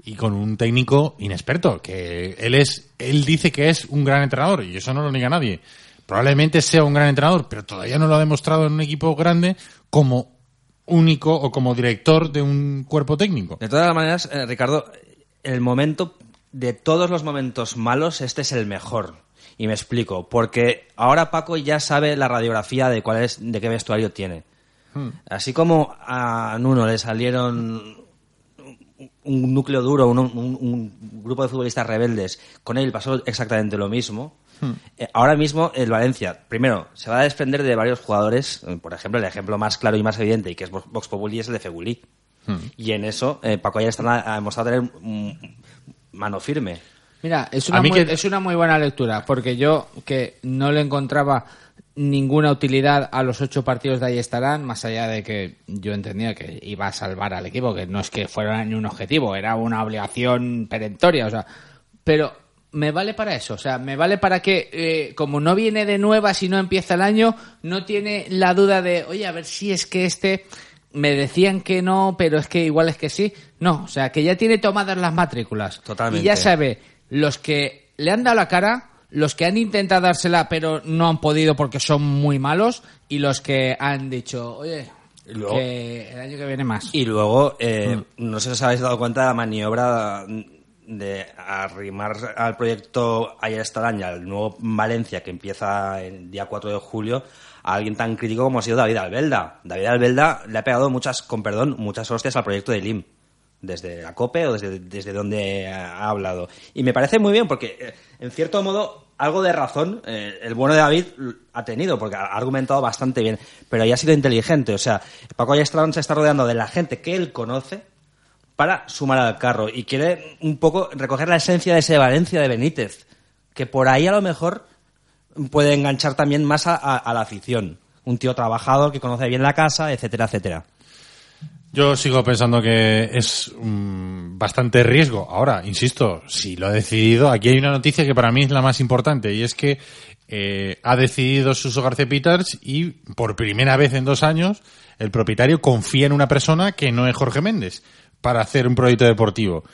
y con un técnico inexperto, que él es, él dice que es un gran entrenador y eso no lo niega nadie. Probablemente sea un gran entrenador, pero todavía no lo ha demostrado en un equipo grande como único o como director de un cuerpo técnico. De todas maneras, eh, Ricardo, el momento, de todos los momentos malos, este es el mejor. Y me explico, porque ahora Paco ya sabe la radiografía de cuál es, de qué vestuario tiene. Así como a Nuno le salieron un núcleo duro, un, un- un grupo de futbolistas rebeldes, con él pasó exactamente lo mismo. Eh, ahora mismo el Valencia, primero, se va a desprender de varios jugadores, eh, por ejemplo, el ejemplo más claro y más evidente, y que es Vox Populi, es el de Fegulí. Y en eso, eh, Paco ya está ha demostrado tener mm, mano firme. Mira, es A una, muy, que- es una muy buena lectura, porque yo que no le encontraba ninguna utilidad a los ocho partidos de ahí estarán, más allá de que yo entendía que iba a salvar al equipo, que no es que fuera ni un objetivo, era una obligación perentoria, o sea, pero me vale para eso, o sea, me vale para que, eh, como no viene de nueva si no empieza el año, no tiene la duda de, oye, a ver si es que este me decían que no, pero es que igual es que sí. No, o sea, que ya tiene tomadas las matrículas. Totalmente. Y ya sabe los que le han dado la cara, los que han intentado dársela pero no han podido porque son muy malos y los que han dicho, oye, luego- que el año que viene más. Y luego, eh, no sé si os habéis dado cuenta de la maniobra de arrimar al proyecto Ayer estarán y al nuevo Valencia que empieza el día 4 de julio a alguien tan crítico como ha sido David Albelda. David Albelda le ha pegado muchas, con perdón, muchas hostias al proyecto de LIM. Desde la COPE o desde, desde donde ha hablado. Y me parece muy bien porque, eh, en cierto modo, algo de razón eh, el bueno de David ha tenido, porque ha argumentado bastante bien, pero ya ha sido inteligente. O sea, Paco Ayestarán se está rodeando de la gente que él conoce para sumar al carro y quiere un poco recoger la esencia de ese Valencia de Benítez, que por ahí a lo mejor puede enganchar también más a, la afición. Un tío trabajador que conoce bien la casa, etcétera, etcétera. Yo sigo pensando que es mm, bastante riesgo. Ahora, insisto, si lo ha decidido, aquí hay una noticia que para mí es la más importante y es que eh, ha decidido Suso García Peters y por primera vez en dos años el propietario confía en una persona que no es Jorge Méndez para hacer un proyecto deportivo.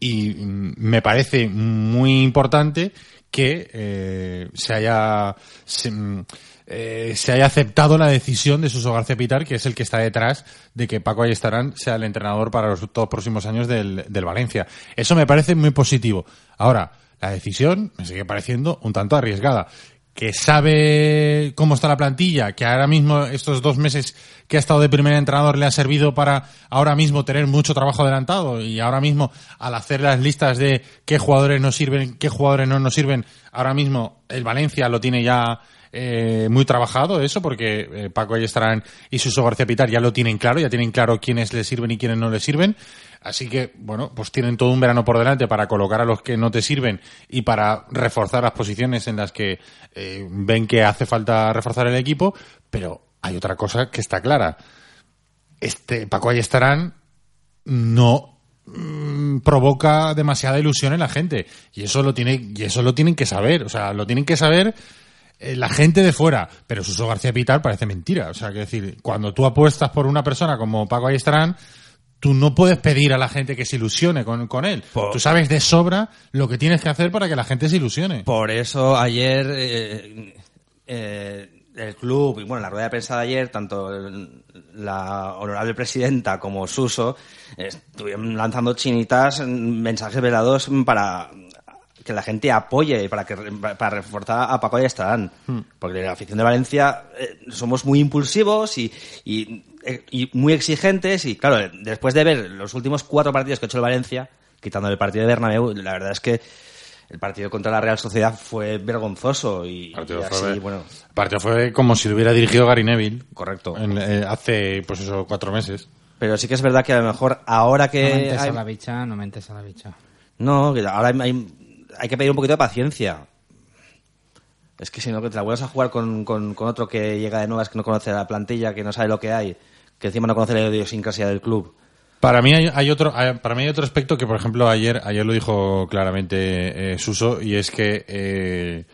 Y mm, me parece muy importante que eh, se haya mm, eh, se haya aceptado la decisión de Suso García Pitar, que es el que está detrás de que Paco Ayestarán sea el entrenador para los dos próximos años del, del Valencia. Eso me parece muy positivo. Ahora, la decisión me sigue pareciendo un tanto arriesgada. Que sabe cómo está la plantilla, que ahora mismo estos dos meses que ha estado de primer entrenador le ha servido para ahora mismo tener mucho trabajo adelantado y ahora mismo al hacer las listas de qué jugadores nos sirven, qué jugadores no nos sirven, ahora mismo el Valencia lo tiene ya eh, muy trabajado eso porque eh, Paco Ayestarán y Suso García Pitar ya lo tienen claro, ya tienen claro quiénes le sirven y quiénes no le sirven. Así que, bueno, pues tienen todo un verano por delante para colocar a los que no te sirven y para reforzar las posiciones en las que eh, ven que hace falta reforzar el equipo. Pero hay otra cosa que está clara. Este Paco Ayestarán no mm, provoca demasiada ilusión en la gente y eso lo tiene y eso lo tienen que saber, o sea, lo tienen que saber eh, la gente de fuera, pero Suso García Pitar parece mentira, o sea, que decir, cuando tú apuestas por una persona como Paco Ayestarán, tú no puedes pedir a la gente que se ilusione con, con él. Por- Tú sabes de sobra lo que tienes que hacer para que la gente se ilusione. Por eso ayer eh, eh, el club, y bueno, en la rueda de prensa de ayer, tanto el- la honorable presidenta como Suso estuvieron lanzando chinitas, mensajes velados para que la gente apoye, para que para reforzar a Paco y Estarán. Porque la afición de Valencia eh, somos muy impulsivos y, y, y muy exigentes y claro, eh, después de ver los últimos cuatro partidos que ha hecho el Valencia, quitando el partido de Bernabéu, la verdad es que el partido contra la Real Sociedad fue vergonzoso y, El partido, y así, fue, bueno, el partido fue como si lo hubiera dirigido Gary Neville. Correcto. en- eh, hace, pues eso, cuatro meses. pero sí que es verdad que a lo mejor ahora No que mentes hay- a la bicha, no mentes a la bicha. no, ahora hay que pedir un poquito de paciencia. Es que si no, que te la vuelvas a jugar con, con- otro que llega de nuevas, que no conoce la plantilla, que no sabe lo que hay, que encima no conoce la idiosincrasia del club. Para mí hay, hay otro, para mí hay otro aspecto que, por ejemplo, ayer, ayer lo dijo claramente eh, Suso y es que eh,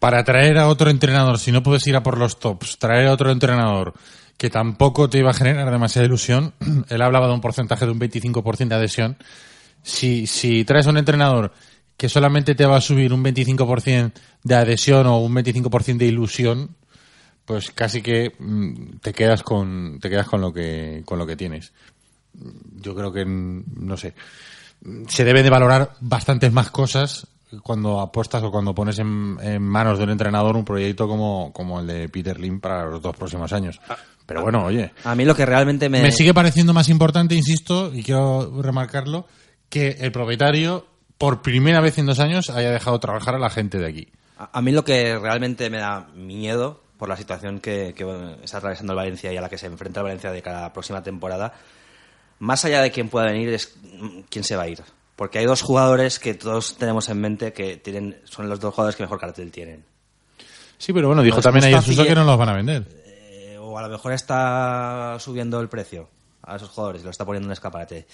para traer a otro entrenador, si no puedes ir a por los tops, traer a otro entrenador que tampoco te iba a generar demasiada ilusión, <clears throat> él hablaba de un porcentaje de un 25% de adhesión. Si, si traes a un entrenador que solamente te va a subir un 25% de adhesión o un 25% de ilusión, pues casi que mm, te quedas con te quedas con lo que con lo que tienes. Yo creo que no sé se debe de valorar bastantes más cosas cuando apuestas o cuando pones en, en manos de un entrenador un proyecto como, como el de Peter Lim para los dos próximos años. Pero bueno oye. A mí lo que realmente me... me sigue pareciendo más importante insisto y quiero remarcarlo que el propietario por primera vez en dos años haya dejado trabajar a la gente de aquí A, a mí lo que realmente me da miedo por la situación que, que, bueno, está atravesando el Valencia y a la que se enfrenta el Valencia de cara a la próxima temporada, más allá de quién pueda venir, es quién se va a ir. Porque hay dos jugadores que todos tenemos en mente que tienen, son los dos jugadores que mejor cartel tienen. sí pero bueno dijo Pues también ayer Suso que no los van a vender Eh, o a lo mejor está subiendo el precio a esos jugadores y lo está poniendo en escaparate.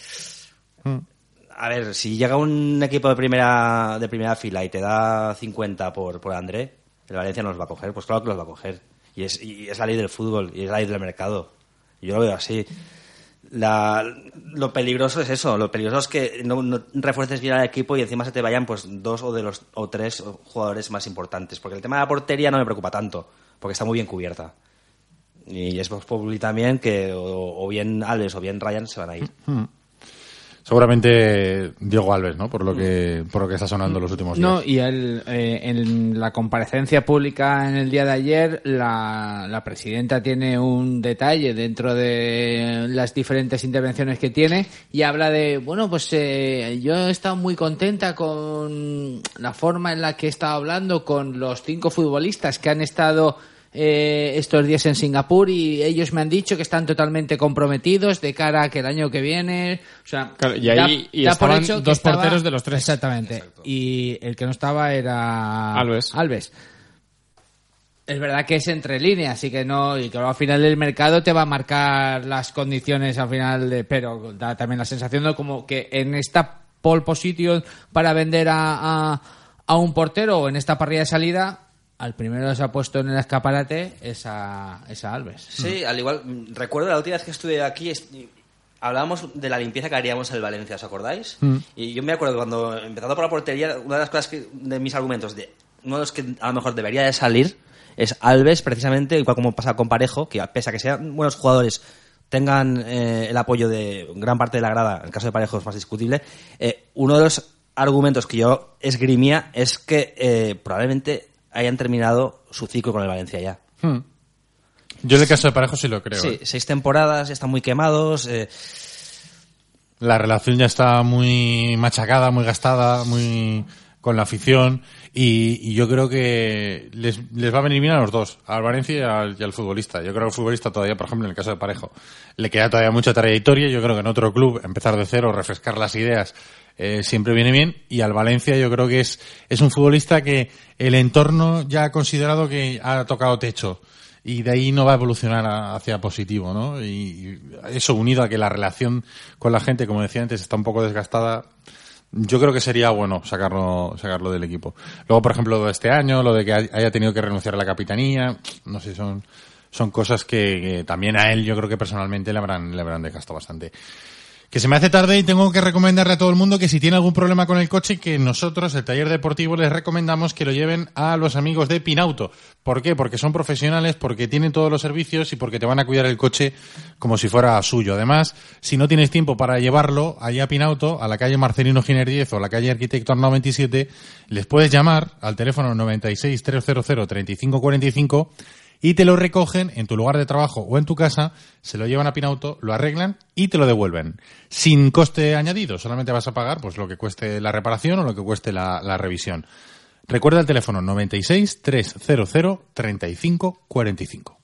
A ver, si llega un equipo de primera de primera fila y te da 50 por, por André, el Valencia no los va a coger. Pues claro que los va a coger. Y es, y es la ley del fútbol y es la ley del mercado. Yo lo veo así. La- lo peligroso es eso. Lo peligroso es que no, refuerces bien al equipo y encima se te vayan pues dos o de los o tres jugadores más importantes. Porque el tema de la portería no me preocupa tanto, porque está muy bien cubierta. Y es Vox Populi también que o, o bien Alves o bien Ryan se van a ir. Seguramente Diego Alves, ¿no? Por lo que, por lo que está sonando los últimos días. No, y él, eh, en la comparecencia pública en el día de ayer, la, la presidenta tiene un detalle dentro de las diferentes intervenciones que tiene y habla de, bueno, pues eh, yo he estado muy contenta con la forma en la que he estado hablando con los cinco futbolistas que han estado eh, estos días en Singapur y ellos me han dicho que están totalmente comprometidos de cara a que el año que viene, o sea, Claro, y ahí- y por estaban hecho que dos estaba- porteros de los tres. Exactamente. Y el que no estaba era Alves. Alves. Es verdad que es entre líneas, así que no, y que al final del mercado te va a marcar las condiciones al final de, pero da también la sensación de como que en esta pole position para vender a, a, a un portero o en esta parrilla de salida, al primero que se ha puesto en el escaparate es a, es a Alves. Sí, al igual, mm, recuerdo la última vez que estuve aquí, es- hablábamos de la limpieza que haríamos en el Valencia, ¿os acordáis? Y yo me acuerdo cuando, empezando por la portería, una de las cosas que, de mis argumentos, de uno de los que a lo mejor debería de salir, es Alves, precisamente, igual como pasa con Parejo, que pese a que sean buenos jugadores, tengan eh, el apoyo de gran parte de la grada, en el caso de Parejo es más discutible, eh, uno de los argumentos que yo esgrimía es que eh, probablemente hayan terminado su ciclo con el Valencia ya. Yo en el caso de Parejo sí lo creo. Sí, ¿eh? seis temporadas, están muy quemados. eh, La relación ya está muy machacada, muy gastada, muy con la afición y, y yo creo que les, les va a venir bien a los dos, al Valencia y al, y al futbolista. Yo creo que el futbolista todavía, por ejemplo, en el caso de Parejo, le queda todavía mucha trayectoria. Yo creo que en otro club empezar de cero, refrescar las ideas, eh, siempre viene bien. Y al Valencia yo creo que es, es un futbolista que el entorno ya ha considerado que ha tocado techo y de ahí no va a evolucionar hacia positivo, ¿no? Y, eso unido a que la relación con la gente, como decía antes, está un poco desgastada. Yo creo que sería bueno sacarlo, sacarlo del equipo. Luego, por ejemplo, lo de este año, lo de que hay- haya tenido que renunciar a la capitanía, no sé, son, son cosas que también a él yo creo que personalmente le habrán, le habrán desgastado bastante. Que se me hace tarde y tengo que recomendarle a todo el mundo que si tiene algún problema con el coche, que nosotros, el taller deportivo, les recomendamos que lo lleven a los amigos de Pinauto. ¿Por qué? Porque son profesionales, porque tienen todos los servicios y porque te van a cuidar el coche como si fuera suyo. Además, si no tienes tiempo para llevarlo allá a Pinauto, a la calle Marcelino Giner 10 o a la calle Arquitecto Arnau 27, les puedes llamar al teléfono 96 300 3545 y te lo recogen en tu lugar de trabajo o en tu casa, se lo llevan a Pinauto, lo arreglan y te lo devuelven. Sin coste añadido, solamente vas a pagar pues lo que cueste la reparación o lo que cueste la, revisión. Recuerda el teléfono 96 300 3545.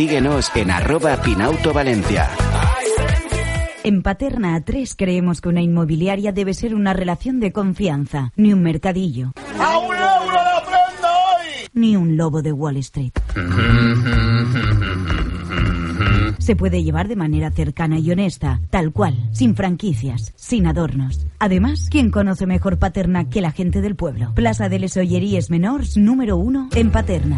síguenos en arroba Pinauto Valencia. En Paterna A3 creemos que una inmobiliaria debe ser una relación de confianza, ni un mercadillo. Ni un lobo de Wall Street. Se puede llevar de manera cercana y honesta, tal cual, sin franquicias, sin adornos. Además, ¿quién conoce mejor Paterna que la gente del pueblo? Plaza de les Olleries Menors número uno en Paterna.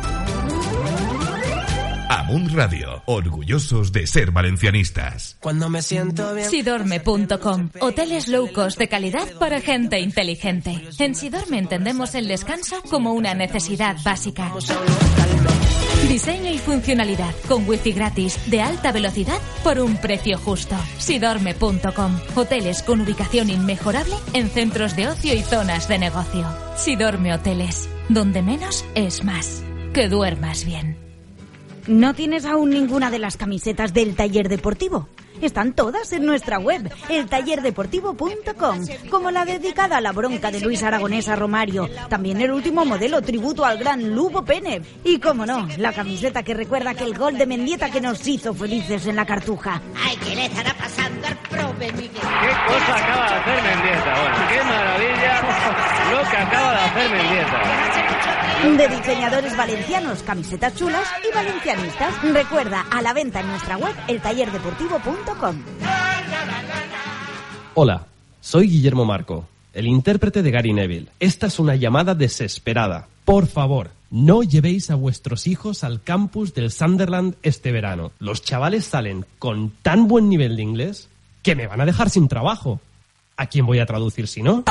Amun Radio, orgullosos de ser valencianistas. Cuando me siento bien. Sidorme.com. Hoteles low cost de calidad para gente inteligente. En Sidorme entendemos el descanso como una necesidad básica. Diseño y funcionalidad con wifi gratis de alta velocidad por un precio justo. Sidorme.com. Hoteles con ubicación inmejorable en centros de ocio y zonas de negocio. Sidorme Hoteles. Donde menos es más. Que duermas bien. ¿No tienes aún ninguna de las camisetas del taller deportivo? Están todas en nuestra web, eltallerdeportivo.com, como la dedicada a la bronca de Luis Aragonesa Romario, también el último modelo tributo al gran Lugo Pene, y como no, la camiseta que recuerda aquel gol de Mendieta que nos hizo felices en la cartuja. Ay, ¿qué le estará pasando al profe Miguel? ¿Qué cosa acaba de hacer Mendieta? Bueno, qué maravilla lo que acaba de hacer Mendieta. De diseñadores valencianos, camisetas chulas y valencianistas. Recuerda, a la venta en nuestra web, eltallerdeportivo.com. Hola, soy Guillermo Marco, el intérprete de Gary Neville. Esta es una llamada desesperada. Por favor, no llevéis a vuestros hijos al campus del Sunderland este verano. Los chavales salen con tan buen nivel de inglés que me van a dejar sin trabajo. ¿A quién voy a traducir si no?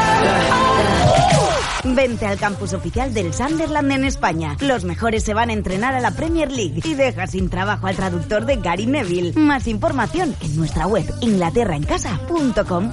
Vente al campus oficial del Sunderland en España. Los mejores se van a entrenar a la Premier League y deja sin trabajo al traductor de Gary Neville. Más información en nuestra web inglaterraencasa.com.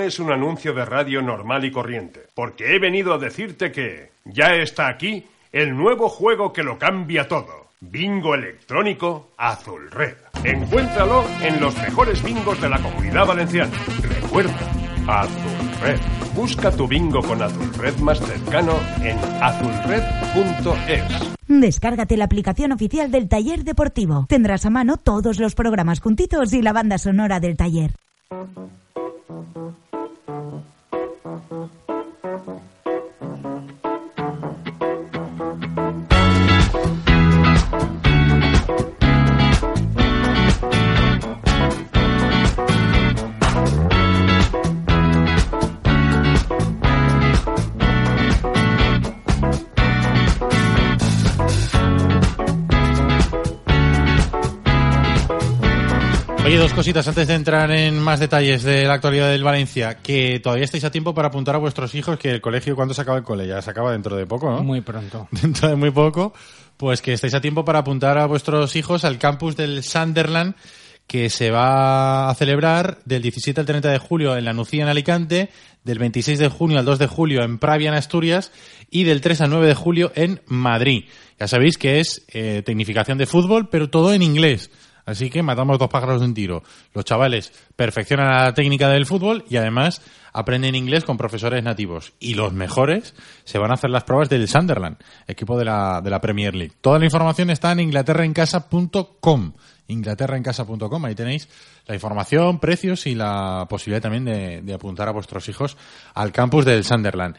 es un anuncio de radio normal y corriente, porque he venido a decirte que ya está aquí el nuevo juego que lo cambia todo. Bingo electrónico Azul Red. Encuéntralo en los mejores bingos de la comunidad valenciana. Recuerda, Azul Red. Busca tu bingo con Azul Red más cercano en azulred.es. Descárgate la aplicación oficial del taller deportivo. Tendrás a mano todos los programas juntitos y la banda sonora del taller. Mm-hmm. Oye, dos cositas antes de entrar en más detalles de la actualidad del Valencia. Que todavía estáis a tiempo para apuntar a vuestros hijos que el colegio, ¿cuándo se acaba el cole? Ya se acaba dentro de poco, ¿no? Muy pronto. <laughs> dentro de muy poco, pues que estáis a tiempo para apuntar a vuestros hijos al campus del Sunderland que se va a celebrar del 17 al 30 de julio en la Nucía en Alicante, del 26 de junio al 2 de julio en Pravia en Asturias y del 3 al 9 de julio en Madrid. Ya sabéis que es eh, tecnificación de fútbol, pero todo en inglés. Así que matamos dos pájaros de un tiro. Los chavales perfeccionan la técnica del fútbol y además aprenden inglés con profesores nativos. Y los mejores se van a hacer las pruebas del Sunderland, equipo de la, de la Premier League. Toda la información está en inglaterraencasa.com. Inglaterraencasa.com, ahí tenéis la información, precios y la posibilidad también de, de apuntar a vuestros hijos al campus del Sunderland.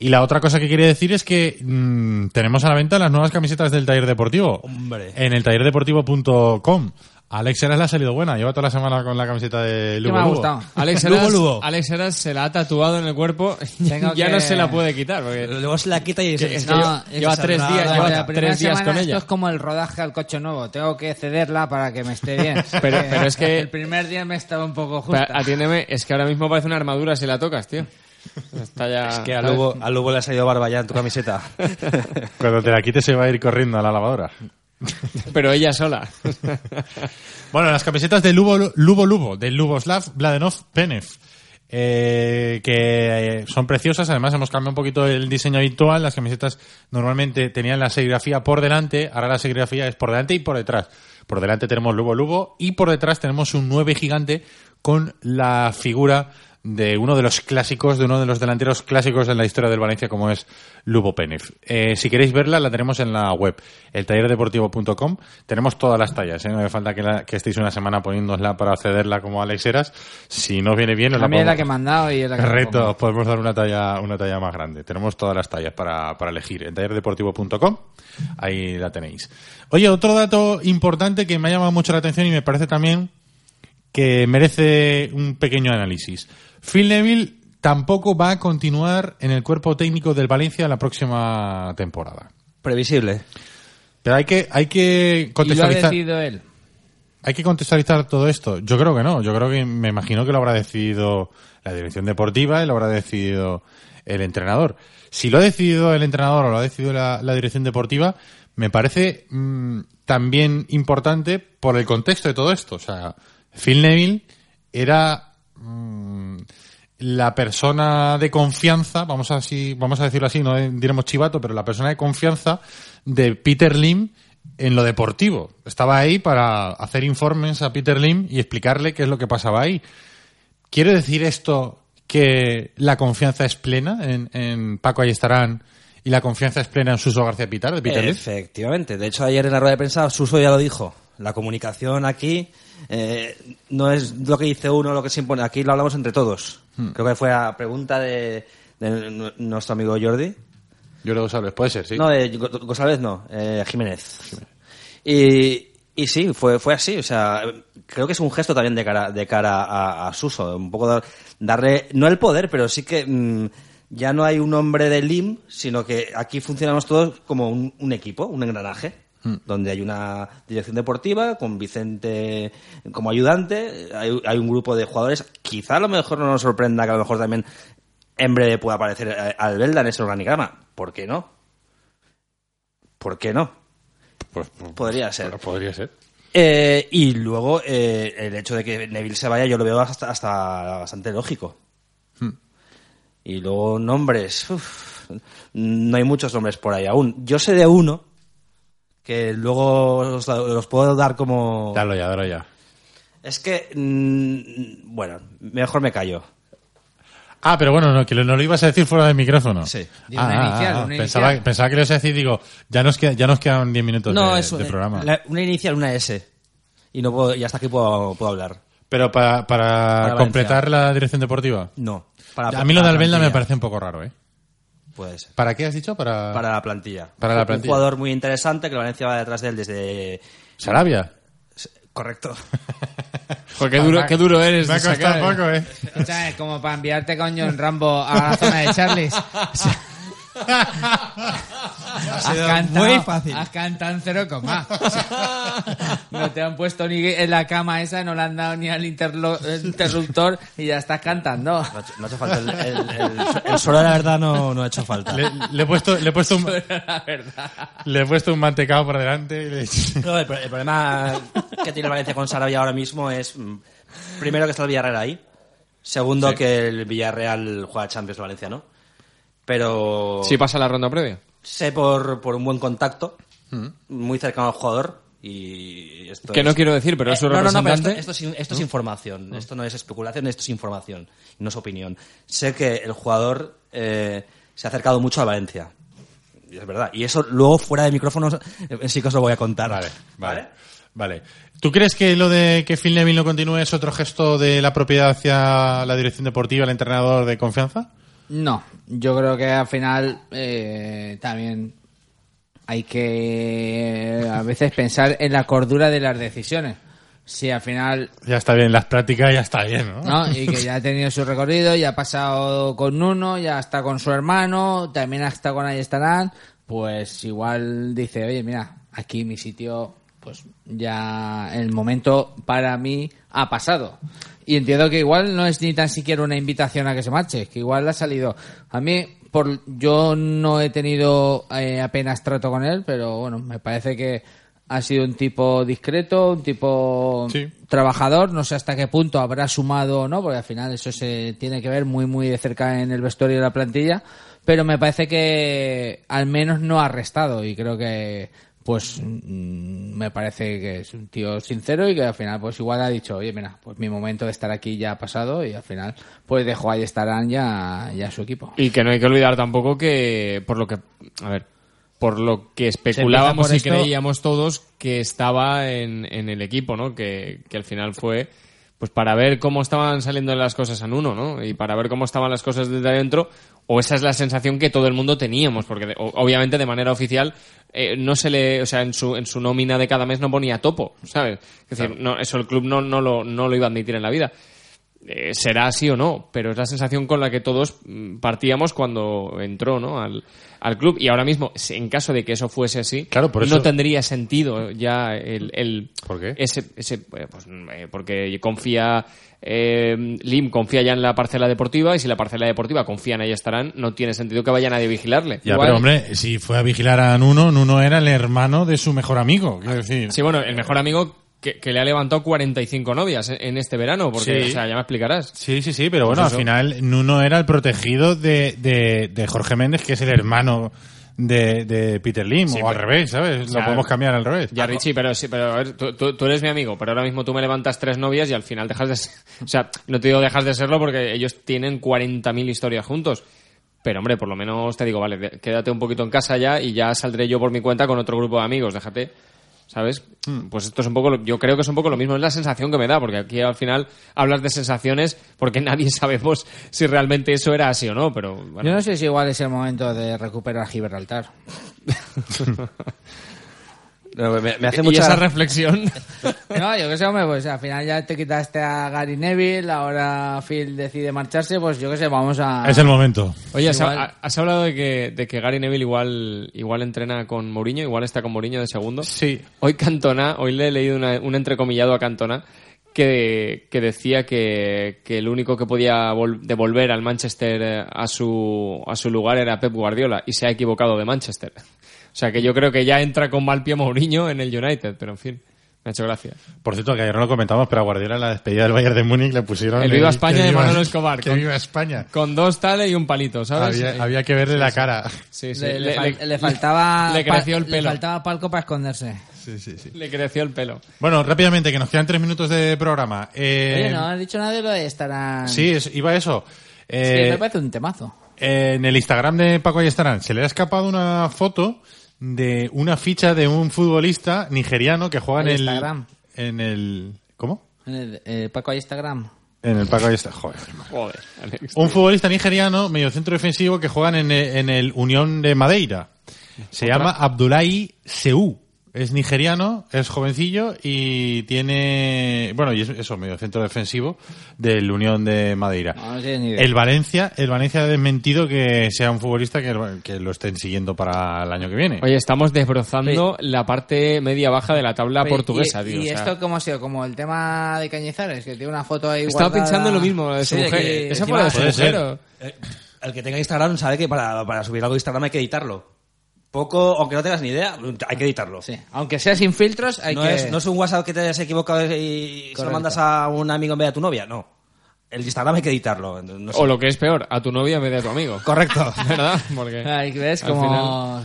Y la otra cosa que quería decir es que mm, tenemos a la venta las nuevas camisetas del taller deportivo. Hombre. En el tallerdeportivo.com. Alex Heras le ha salido buena. Lleva toda la semana con la camiseta de Lugo me ha Lugo. gustado. Alex Lugo, Heras, Lugo. Alex Heras se la ha tatuado en el cuerpo Tengo ya que- no se la puede quitar. Porque Luego se la quita y es que No, lleva- es tres días, no, lleva la tres días semana con ella. Esto es como el rodaje al coche nuevo. Tengo que cederla para que me esté bien. <laughs> Pero- pero es que- El primer día me estaba un poco Pero, justa. atiéndeme, es que ahora mismo parece una armadura si la tocas, tío. Está ya... Es que a Lugo, a Lugo le ha salido barba ya en tu camiseta. Cuando te la quites se va a ir corriendo a la lavadora. Pero ella sola. Bueno, las camisetas de Lubo Lubo, Lubo de Luboslav Bladenov Penev. eh, que eh, son preciosas, además hemos cambiado un poquito el diseño habitual, las camisetas normalmente tenían la serigrafía por delante, ahora la serigrafía es por delante y por detrás. Por delante tenemos Lubo Lubo y por detrás tenemos un 9 gigante con la figura de uno de los clásicos, de uno de los delanteros clásicos en la historia del Valencia como es Lubo Penev. Eh, si queréis verla, la tenemos en la web, eltallerdeportivo.com. Tenemos todas las tallas, ¿eh? no hace falta que, la- que estéis una semana poniéndosla para cederla como Alex Heras. Si no os viene bien, os la es la podemos- que me han dado y es la que os podemos dar una talla, una talla más grande. Tenemos todas las tallas para, para elegir. En tallerdeportivo.com, ahí la tenéis. Oye, otro dato importante que me ha llamado mucho la atención y me parece también que merece un pequeño análisis. Phil Neville tampoco va a continuar en el cuerpo técnico del Valencia la próxima temporada. Previsible. Pero hay que, hay que Y lo ha contextualizar. decidido él. Hay que contextualizar todo esto. Yo creo que no. Yo creo que me imagino que lo habrá decidido la dirección deportiva y lo habrá decidido el entrenador. Si lo ha decidido el entrenador o lo ha decidido la, la dirección deportiva, me parece mm, también importante por el contexto de todo esto. O sea, Phil Neville era mm, la persona de confianza, vamos a, así, vamos a decirlo así, no diremos chivato, pero la persona de confianza de Peter Lim en lo deportivo. Estaba ahí para hacer informes a Peter Lim y explicarle qué es lo que pasaba ahí. ¿Quiere decir esto que la confianza es plena en, en Paco Ayestarán y la confianza es plena en Suso García Pitar de Peter Lim? Efectivamente. De hecho, ayer en la rueda de prensa Suso ya lo dijo. La comunicación aquí eh, no es lo que dice uno, lo que se impone. Aquí lo hablamos entre todos. Hmm. Creo que fue a pregunta de, de nu- nuestro amigo Jordi. Lo sabes, puede ser, sí. No, de Go- González no, eh, Jiménez. Y, Y sí, fue, fue así. O sea, creo que es un gesto también de cara, de cara a, a Suso. Un poco dar- darle, no el poder, pero sí que mm, ya no hay un hombre de LIM, sino que aquí funcionamos todos como un, un equipo, un engranaje. Donde hay una dirección deportiva con Vicente como ayudante, hay, hay un grupo de jugadores. Quizá a lo mejor no nos sorprenda que a lo mejor también en breve pueda aparecer eh, Albelda en ese organigrama. ¿Por qué no? ¿Por qué no? Podría ser. podría ser. Eh, y luego eh, el hecho de que Neville se vaya yo lo veo hasta, hasta bastante lógico. Hmm. Y luego nombres. uf, no hay muchos nombres por ahí aún. Yo sé de uno que luego os los puedo dar como... Dalo ya, dalo ya. Es que... mm, bueno, mejor me callo. Ah, pero bueno, no, que lo- no lo ibas a decir fuera del micrófono. Sí. Di una inicial, una pensaba, inicial. pensaba que lo ibas a decir, digo, ya nos, queda- ya nos quedan 10 minutos No, de, es de programa. la- una inicial, una S. Y, no puedo, y hasta aquí puedo, puedo hablar. Pero para, para, Para completar la dirección deportiva. No. Para- a mí lo de para Albelda me plantilla. parece un poco raro, ¿eh? Puede ser. ¿Para qué has dicho? Para, Para la plantilla. Para la Un plantilla. jugador muy interesante que el Valencia va detrás de él desde... Sarabia. Correcto. <laughs> Joder, qué duro, qué duro eres Me ha de sacar, costado poco, ¿eh? Escúchame, como para enviarte con John Rambo a la zona de Charlies. <laughs> Has sido cantado- muy fácil. Has cantado en cero coma. O sea, no te han puesto ni en la cama esa, no le han dado ni al interruptor y ya estás cantando. No ha hecho, no ha hecho falta el, el, el, el solo, la verdad, no, no ha hecho falta. Le, le he puesto, le he puesto un, <laughs> le he puesto un mantecado por delante. y le he dicho- No, el, pro- el problema que tiene Valencia con Sarabia ahora mismo es, mm, primero, que está el Villarreal ahí. Segundo, Sí. que el Villarreal juega Champions Valencia, ¿no? Pero Sí pasa la ronda previa. sé por, por un buen contacto, muy cercano al jugador. Y esto Que no es- quiero decir, pero Eh, no, no, no, pero esto, esto es, esto es información. Esto no es especulación, esto es información. No es opinión. Sé que el jugador eh, se ha acercado mucho a Valencia. Y es verdad. Y eso luego fuera de micrófonos eh, sí que os lo voy a contar. Vale, vale. Vale. ¿Tú crees que lo de que Phil Neville no continúe es otro gesto de la propiedad hacia la dirección deportiva, el entrenador de confianza? No, yo creo que al final eh, también hay que a veces pensar en la cordura de las decisiones. Si al final Ya está bien, las prácticas ya está bien, ¿no? ¿no? Y que ya ha tenido su recorrido, ya ha pasado con uno, ya está con su hermano, también está con ahí estarán, pues igual dice, oye, mira, aquí mi sitio, pues ya el momento para mí ha pasado. Y entiendo que igual no es ni tan siquiera una invitación a que se marche, que igual ha salido. A mí, por yo no he tenido eh, apenas trato con él, pero bueno, me parece que ha sido un tipo discreto, un tipo trabajador, no sé hasta qué punto habrá sumado o no, porque al final eso se tiene que ver muy muy de cerca en el vestuario de la plantilla, pero me parece que al menos no ha restado y creo que pues mm, me parece que es un tío sincero y que al final pues igual ha dicho, oye, mira, pues mi momento de estar aquí ya ha pasado y al final pues dejó ahí estarán ya, ya su equipo. Y que no hay que olvidar tampoco que, por lo que, a ver, por lo que especulábamos y esto- creíamos todos que estaba en, en el equipo, ¿no? Que, que al final fue, pues para ver cómo estaban saliendo las cosas en uno, ¿no? Y para ver cómo estaban las cosas desde adentro, o esa es la sensación que todo el mundo teníamos, porque obviamente de manera oficial eh, no se le, o sea, en su, en su nómina de cada mes no ponía topo, ¿sabes? Es decir, no, eso el club no, no, lo, no lo iba a admitir en la vida. Eh, será así o no, pero es la sensación con la que todos mm, partíamos cuando entró ¿no? al, al club. Y ahora mismo, en caso de que eso fuese así, Claro, por no tendría sentido ya el... el ¿Por qué? Ese, ese, eh, pues, eh, porque confía... eh, Lim confía ya en la parcela deportiva y si la parcela deportiva confía en ahí estarán, no tiene sentido que vaya nadie a vigilarle. Ya, Igual- pero hombre, si fue a vigilar a Nuno, Nuno era el hermano de su mejor amigo, quiero decir. Sí, bueno, el mejor amigo que, que le ha levantado 45 novias en, este verano, porque, Sí. o sea, ya me explicarás. Sí, sí, sí, pero bueno, Pues al eso. final Nuno era el protegido de, de, de Jorge Méndez, que es el hermano de, de Peter Lim, Sí, o al revés, ¿sabes? o sea, Lo podemos cambiar al revés. Ya, Richie, pero sí, pero a ver, tú, tú- tú eres mi amigo, pero ahora mismo tú me levantas tres novias y al final dejas de ser, <laughs> o sea, no te digo dejas de serlo porque ellos tienen 40.000 historias juntos. Pero hombre, por lo menos te digo, vale, quédate un poquito en casa ya y ya saldré yo por mi cuenta con otro grupo de amigos, déjate, ¿sabes? Pues esto es un poco, lo- yo creo que es un poco lo mismo, es la sensación que me da, porque aquí al final hablas de sensaciones porque <laughs> nadie sabemos si realmente eso era así o no, pero bueno. Yo no sé si igual es el momento de recuperar Gibraltar. <laughs> No, me, me hace Y mucha esa reflexión. <laughs> No, yo qué sé, hombre, pues al final ya te quitaste a Gary Neville, ahora Phil decide marcharse, pues yo qué sé, vamos a... Es el momento. Oye, has, Igual- has hablado de que, de que Gary Neville igual, igual entrena con Mourinho, igual está con Mourinho de segundo. Sí. Hoy Cantona, hoy le he leído una- un entrecomillado a Cantona que, que decía que, que el único que podía vol- devolver al Manchester eh, a su, a su lugar era Pep Guardiola y se ha equivocado de Manchester. O sea que yo creo que ya entra con mal pie Mourinho en el United, pero en fin, me ha hecho gracia. Por cierto, que ayer no lo comentamos, pero a Guardiola en la despedida del Bayern de Múnich le pusieron... El Viva España de Manolo Escobar. Que con- viva España. Con dos tales y un palito, ¿sabes? Había, Eh, había que verle sí, la sí. cara. Sí, sí. Le, le Le- fal- le- le faltaba... <laughs> le creció el pelo. Le faltaba palco para esconderse. Sí, sí, sí. Le creció el pelo. Bueno, rápidamente, que nos quedan tres minutos de programa. Eh, Oye, no has dicho nada de lo de estarán... Sí, es- iba a eso. Es que Eh, me parece un temazo. en el Instagram de Paco Ayestarán se le ha escapado una foto de una ficha de un futbolista nigeriano que juega en El. Instagram. En el... ¿Cómo? En el, eh, Paco Instagram. En el Paco Ayestarán. Joder. Joder, Alex. Un futbolista nigeriano, medio centro defensivo, que juegan en el, en el Unión de Madeira. Se Otra. llama Abdullahi Seu. Es nigeriano, es jovencillo y tiene, bueno, y es eso, medio centro defensivo del Unión de Madeira. No, no tienes ni idea. El Valencia, el Valencia ha desmentido que sea un futbolista que, que lo estén siguiendo para el año que viene. Oye, estamos desbrozando la parte media-baja de la tabla Oye, portuguesa, ¿Y, tío. y o sea, esto cómo ha sido? Como el tema de Cañizares, que tiene una foto ahí Estaba guardada. pensando en lo mismo, de su Sí, mujer. que Esa encima fue la de su puede mujer. ser. o- Eh, El que tenga Instagram sabe que para, para subir algo a Instagram hay que editarlo. Poco, aunque no tengas ni idea, hay que editarlo. Sí. Aunque sea sin filtros, hay no, que... es, no es un WhatsApp que te hayas equivocado y se lo Correcto. mandas a un amigo en vez de a tu novia, no. El Instagram hay que editarlo. no sé. O lo que es peor, a tu novia en vez de a tu amigo. Correcto. <laughs> ¿Verdad? Porque Ahí ves al como...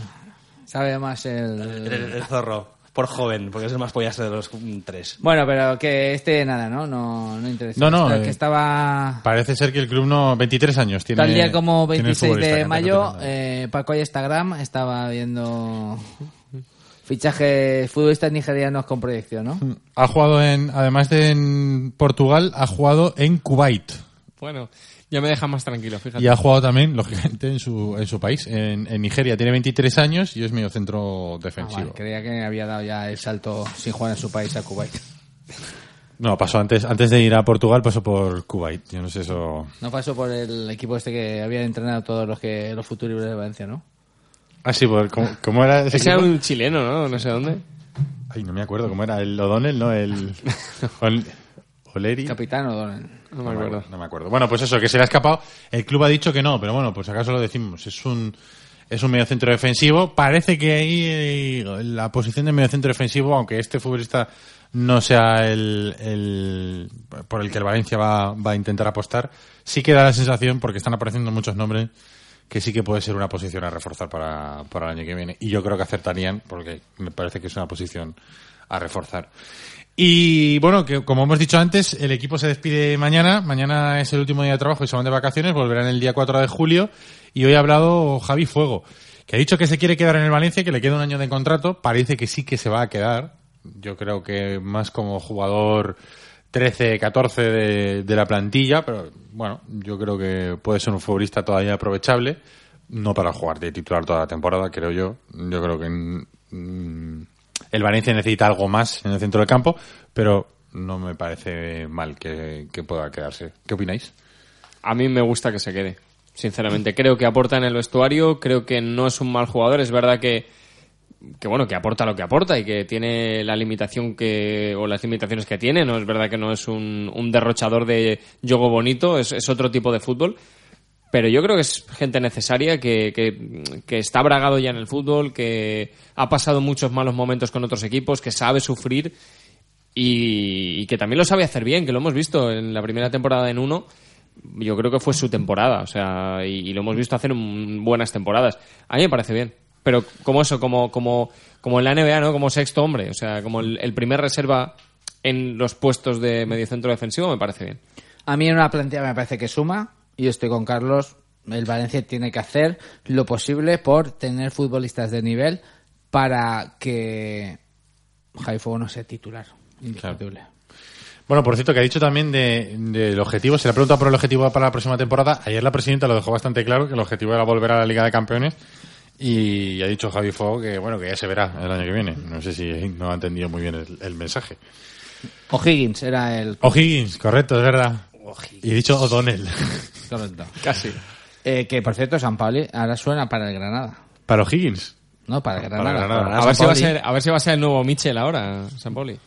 Sabe más el... El, el zorro. Por joven, porque es el más pollazo de los tres. Bueno, pero que este nada, ¿no? No, no interesa. No, no, Está- eh, que estaba... Parece ser que el club no, 23 años tiene. Tal día como tiene el 26 futbolista, que de mayo, eh, Paco y Instagram estaba viendo fichajes futbolistas nigerianos con proyección, ¿no? Ha jugado en, además de en Portugal, ha jugado en Kuwait. Bueno, ya me deja más tranquilo, fíjate. Y ha jugado también, lógicamente, en su, en su país, en, en Nigeria. Tiene 23 años y es medio centro Ah, defensivo. vale, creía que había dado ya el salto sin jugar en su país a Kuwait. No, pasó antes, antes de ir a Portugal, pasó por Kuwait. Yo no sé eso. No pasó por el equipo este que habían entrenado todos los que los futuros de Valencia, ¿no? Ah, sí, por, ¿cómo, cómo era ese Ese era un chileno, ¿no? No sé dónde. Ay, no me acuerdo cómo era. El O'Donnell, ¿no? El. <laughs> Ol- Oleri. Capitán O'Donnell. No me acuerdo. No me acuerdo. Bueno, pues eso, que se le ha escapado. El club ha dicho que no, pero bueno, pues acaso lo decimos. Es un, es un medio centro defensivo. Parece que ahí eh, la posición de medio centro defensivo, aunque este futbolista no sea el, el por el que el Valencia va, va a intentar apostar, sí que da la sensación, porque están apareciendo muchos nombres, que sí que puede ser una posición a reforzar para, para el año que viene. Y yo creo que acertarían, porque me parece que es una posición a reforzar. Y bueno, que como hemos dicho antes, el equipo se despide mañana. Mañana es el último día de trabajo y se van de vacaciones. Volverán el día 4 de julio. Y hoy ha hablado Javi Fuego, que ha dicho que se quiere quedar en el Valencia, que le queda un año de contrato. Parece que sí que se va a quedar. Yo creo que más como jugador 13, 14 de, de la plantilla. Pero bueno, yo creo que puede ser un futbolista todavía aprovechable. No para jugar de titular toda la temporada, creo yo. Yo creo que mm, el Valencia necesita algo más en el centro del campo, pero no me parece mal que, que pueda quedarse. ¿Qué opináis? A mí me gusta que se quede, sinceramente. Creo que aporta en el vestuario, creo que no es un mal jugador. Es verdad que, que bueno, que aporta lo que aporta y que tiene la limitación que, o las limitaciones que tiene. No es verdad que no es un, derrochador de juego bonito, es otro tipo de fútbol. Pero yo creo que es gente necesaria, que, que, que está bragado ya en el fútbol, que ha pasado muchos malos momentos con otros equipos, que sabe sufrir y, que también lo sabe hacer bien, que lo hemos visto en la primera temporada en uno. Yo creo que fue su temporada, o sea, y, lo hemos visto hacer buenas temporadas. A mí me parece bien. Pero como eso, como, como, como en la NBA, ¿no? Como sexto hombre, o sea, como el, el primer reserva en los puestos de mediocentro defensivo, me parece bien. A mí en una plantilla me parece que suma. Y estoy con Carlos. El Valencia tiene que hacer lo posible por tener futbolistas de nivel para que Javi Fuego no sea titular. Indiscutible. Bueno, por cierto, que ha dicho también de- del objetivo, se le ha preguntado por el objetivo para la próxima temporada. Ayer la presidenta lo dejó bastante claro, que el objetivo era volver a la Liga de Campeones Y ha dicho Javi Fo que bueno que ya se verá el año que viene. No sé si no ha entendido muy bien el, el mensaje. O'Higgins era el... O'Higgins, correcto, es verdad. Y he dicho O'Donnell. <laughs> Correcto. Casi. Eh, que, por cierto, San Pauli ahora suena para el Granada. Para O'Higgins. No, para el Granada. Para Granada. A ver, si va a ser, a ver si va a ser el nuevo Michel ahora, San Poli.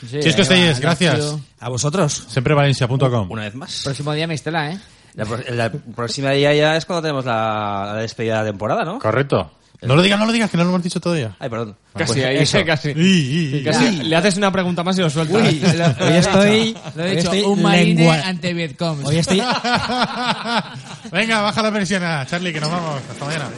Sí, Chisco gracias. A vosotros. Semprevalencia.com. Una vez más. Próximo día Mistela, ¿eh? La, pro- la próxima día ya es cuando tenemos la, la despedida de temporada, ¿no? Correcto. No lo digas, no lo digas, que no lo hemos dicho todavía. Ay, perdón. Casi Pues ahí, eso. <laughs> casi. Y, y, y. Casi. Le haces una pregunta más y lo sueltas. Uy, <laughs> lo- hoy estoy, Lo he dicho, estoy un marine lengua- ante Vietcong. Hoy estoy <laughs> Venga, baja la persiana, Charlie, que nos vamos. Hasta mañana.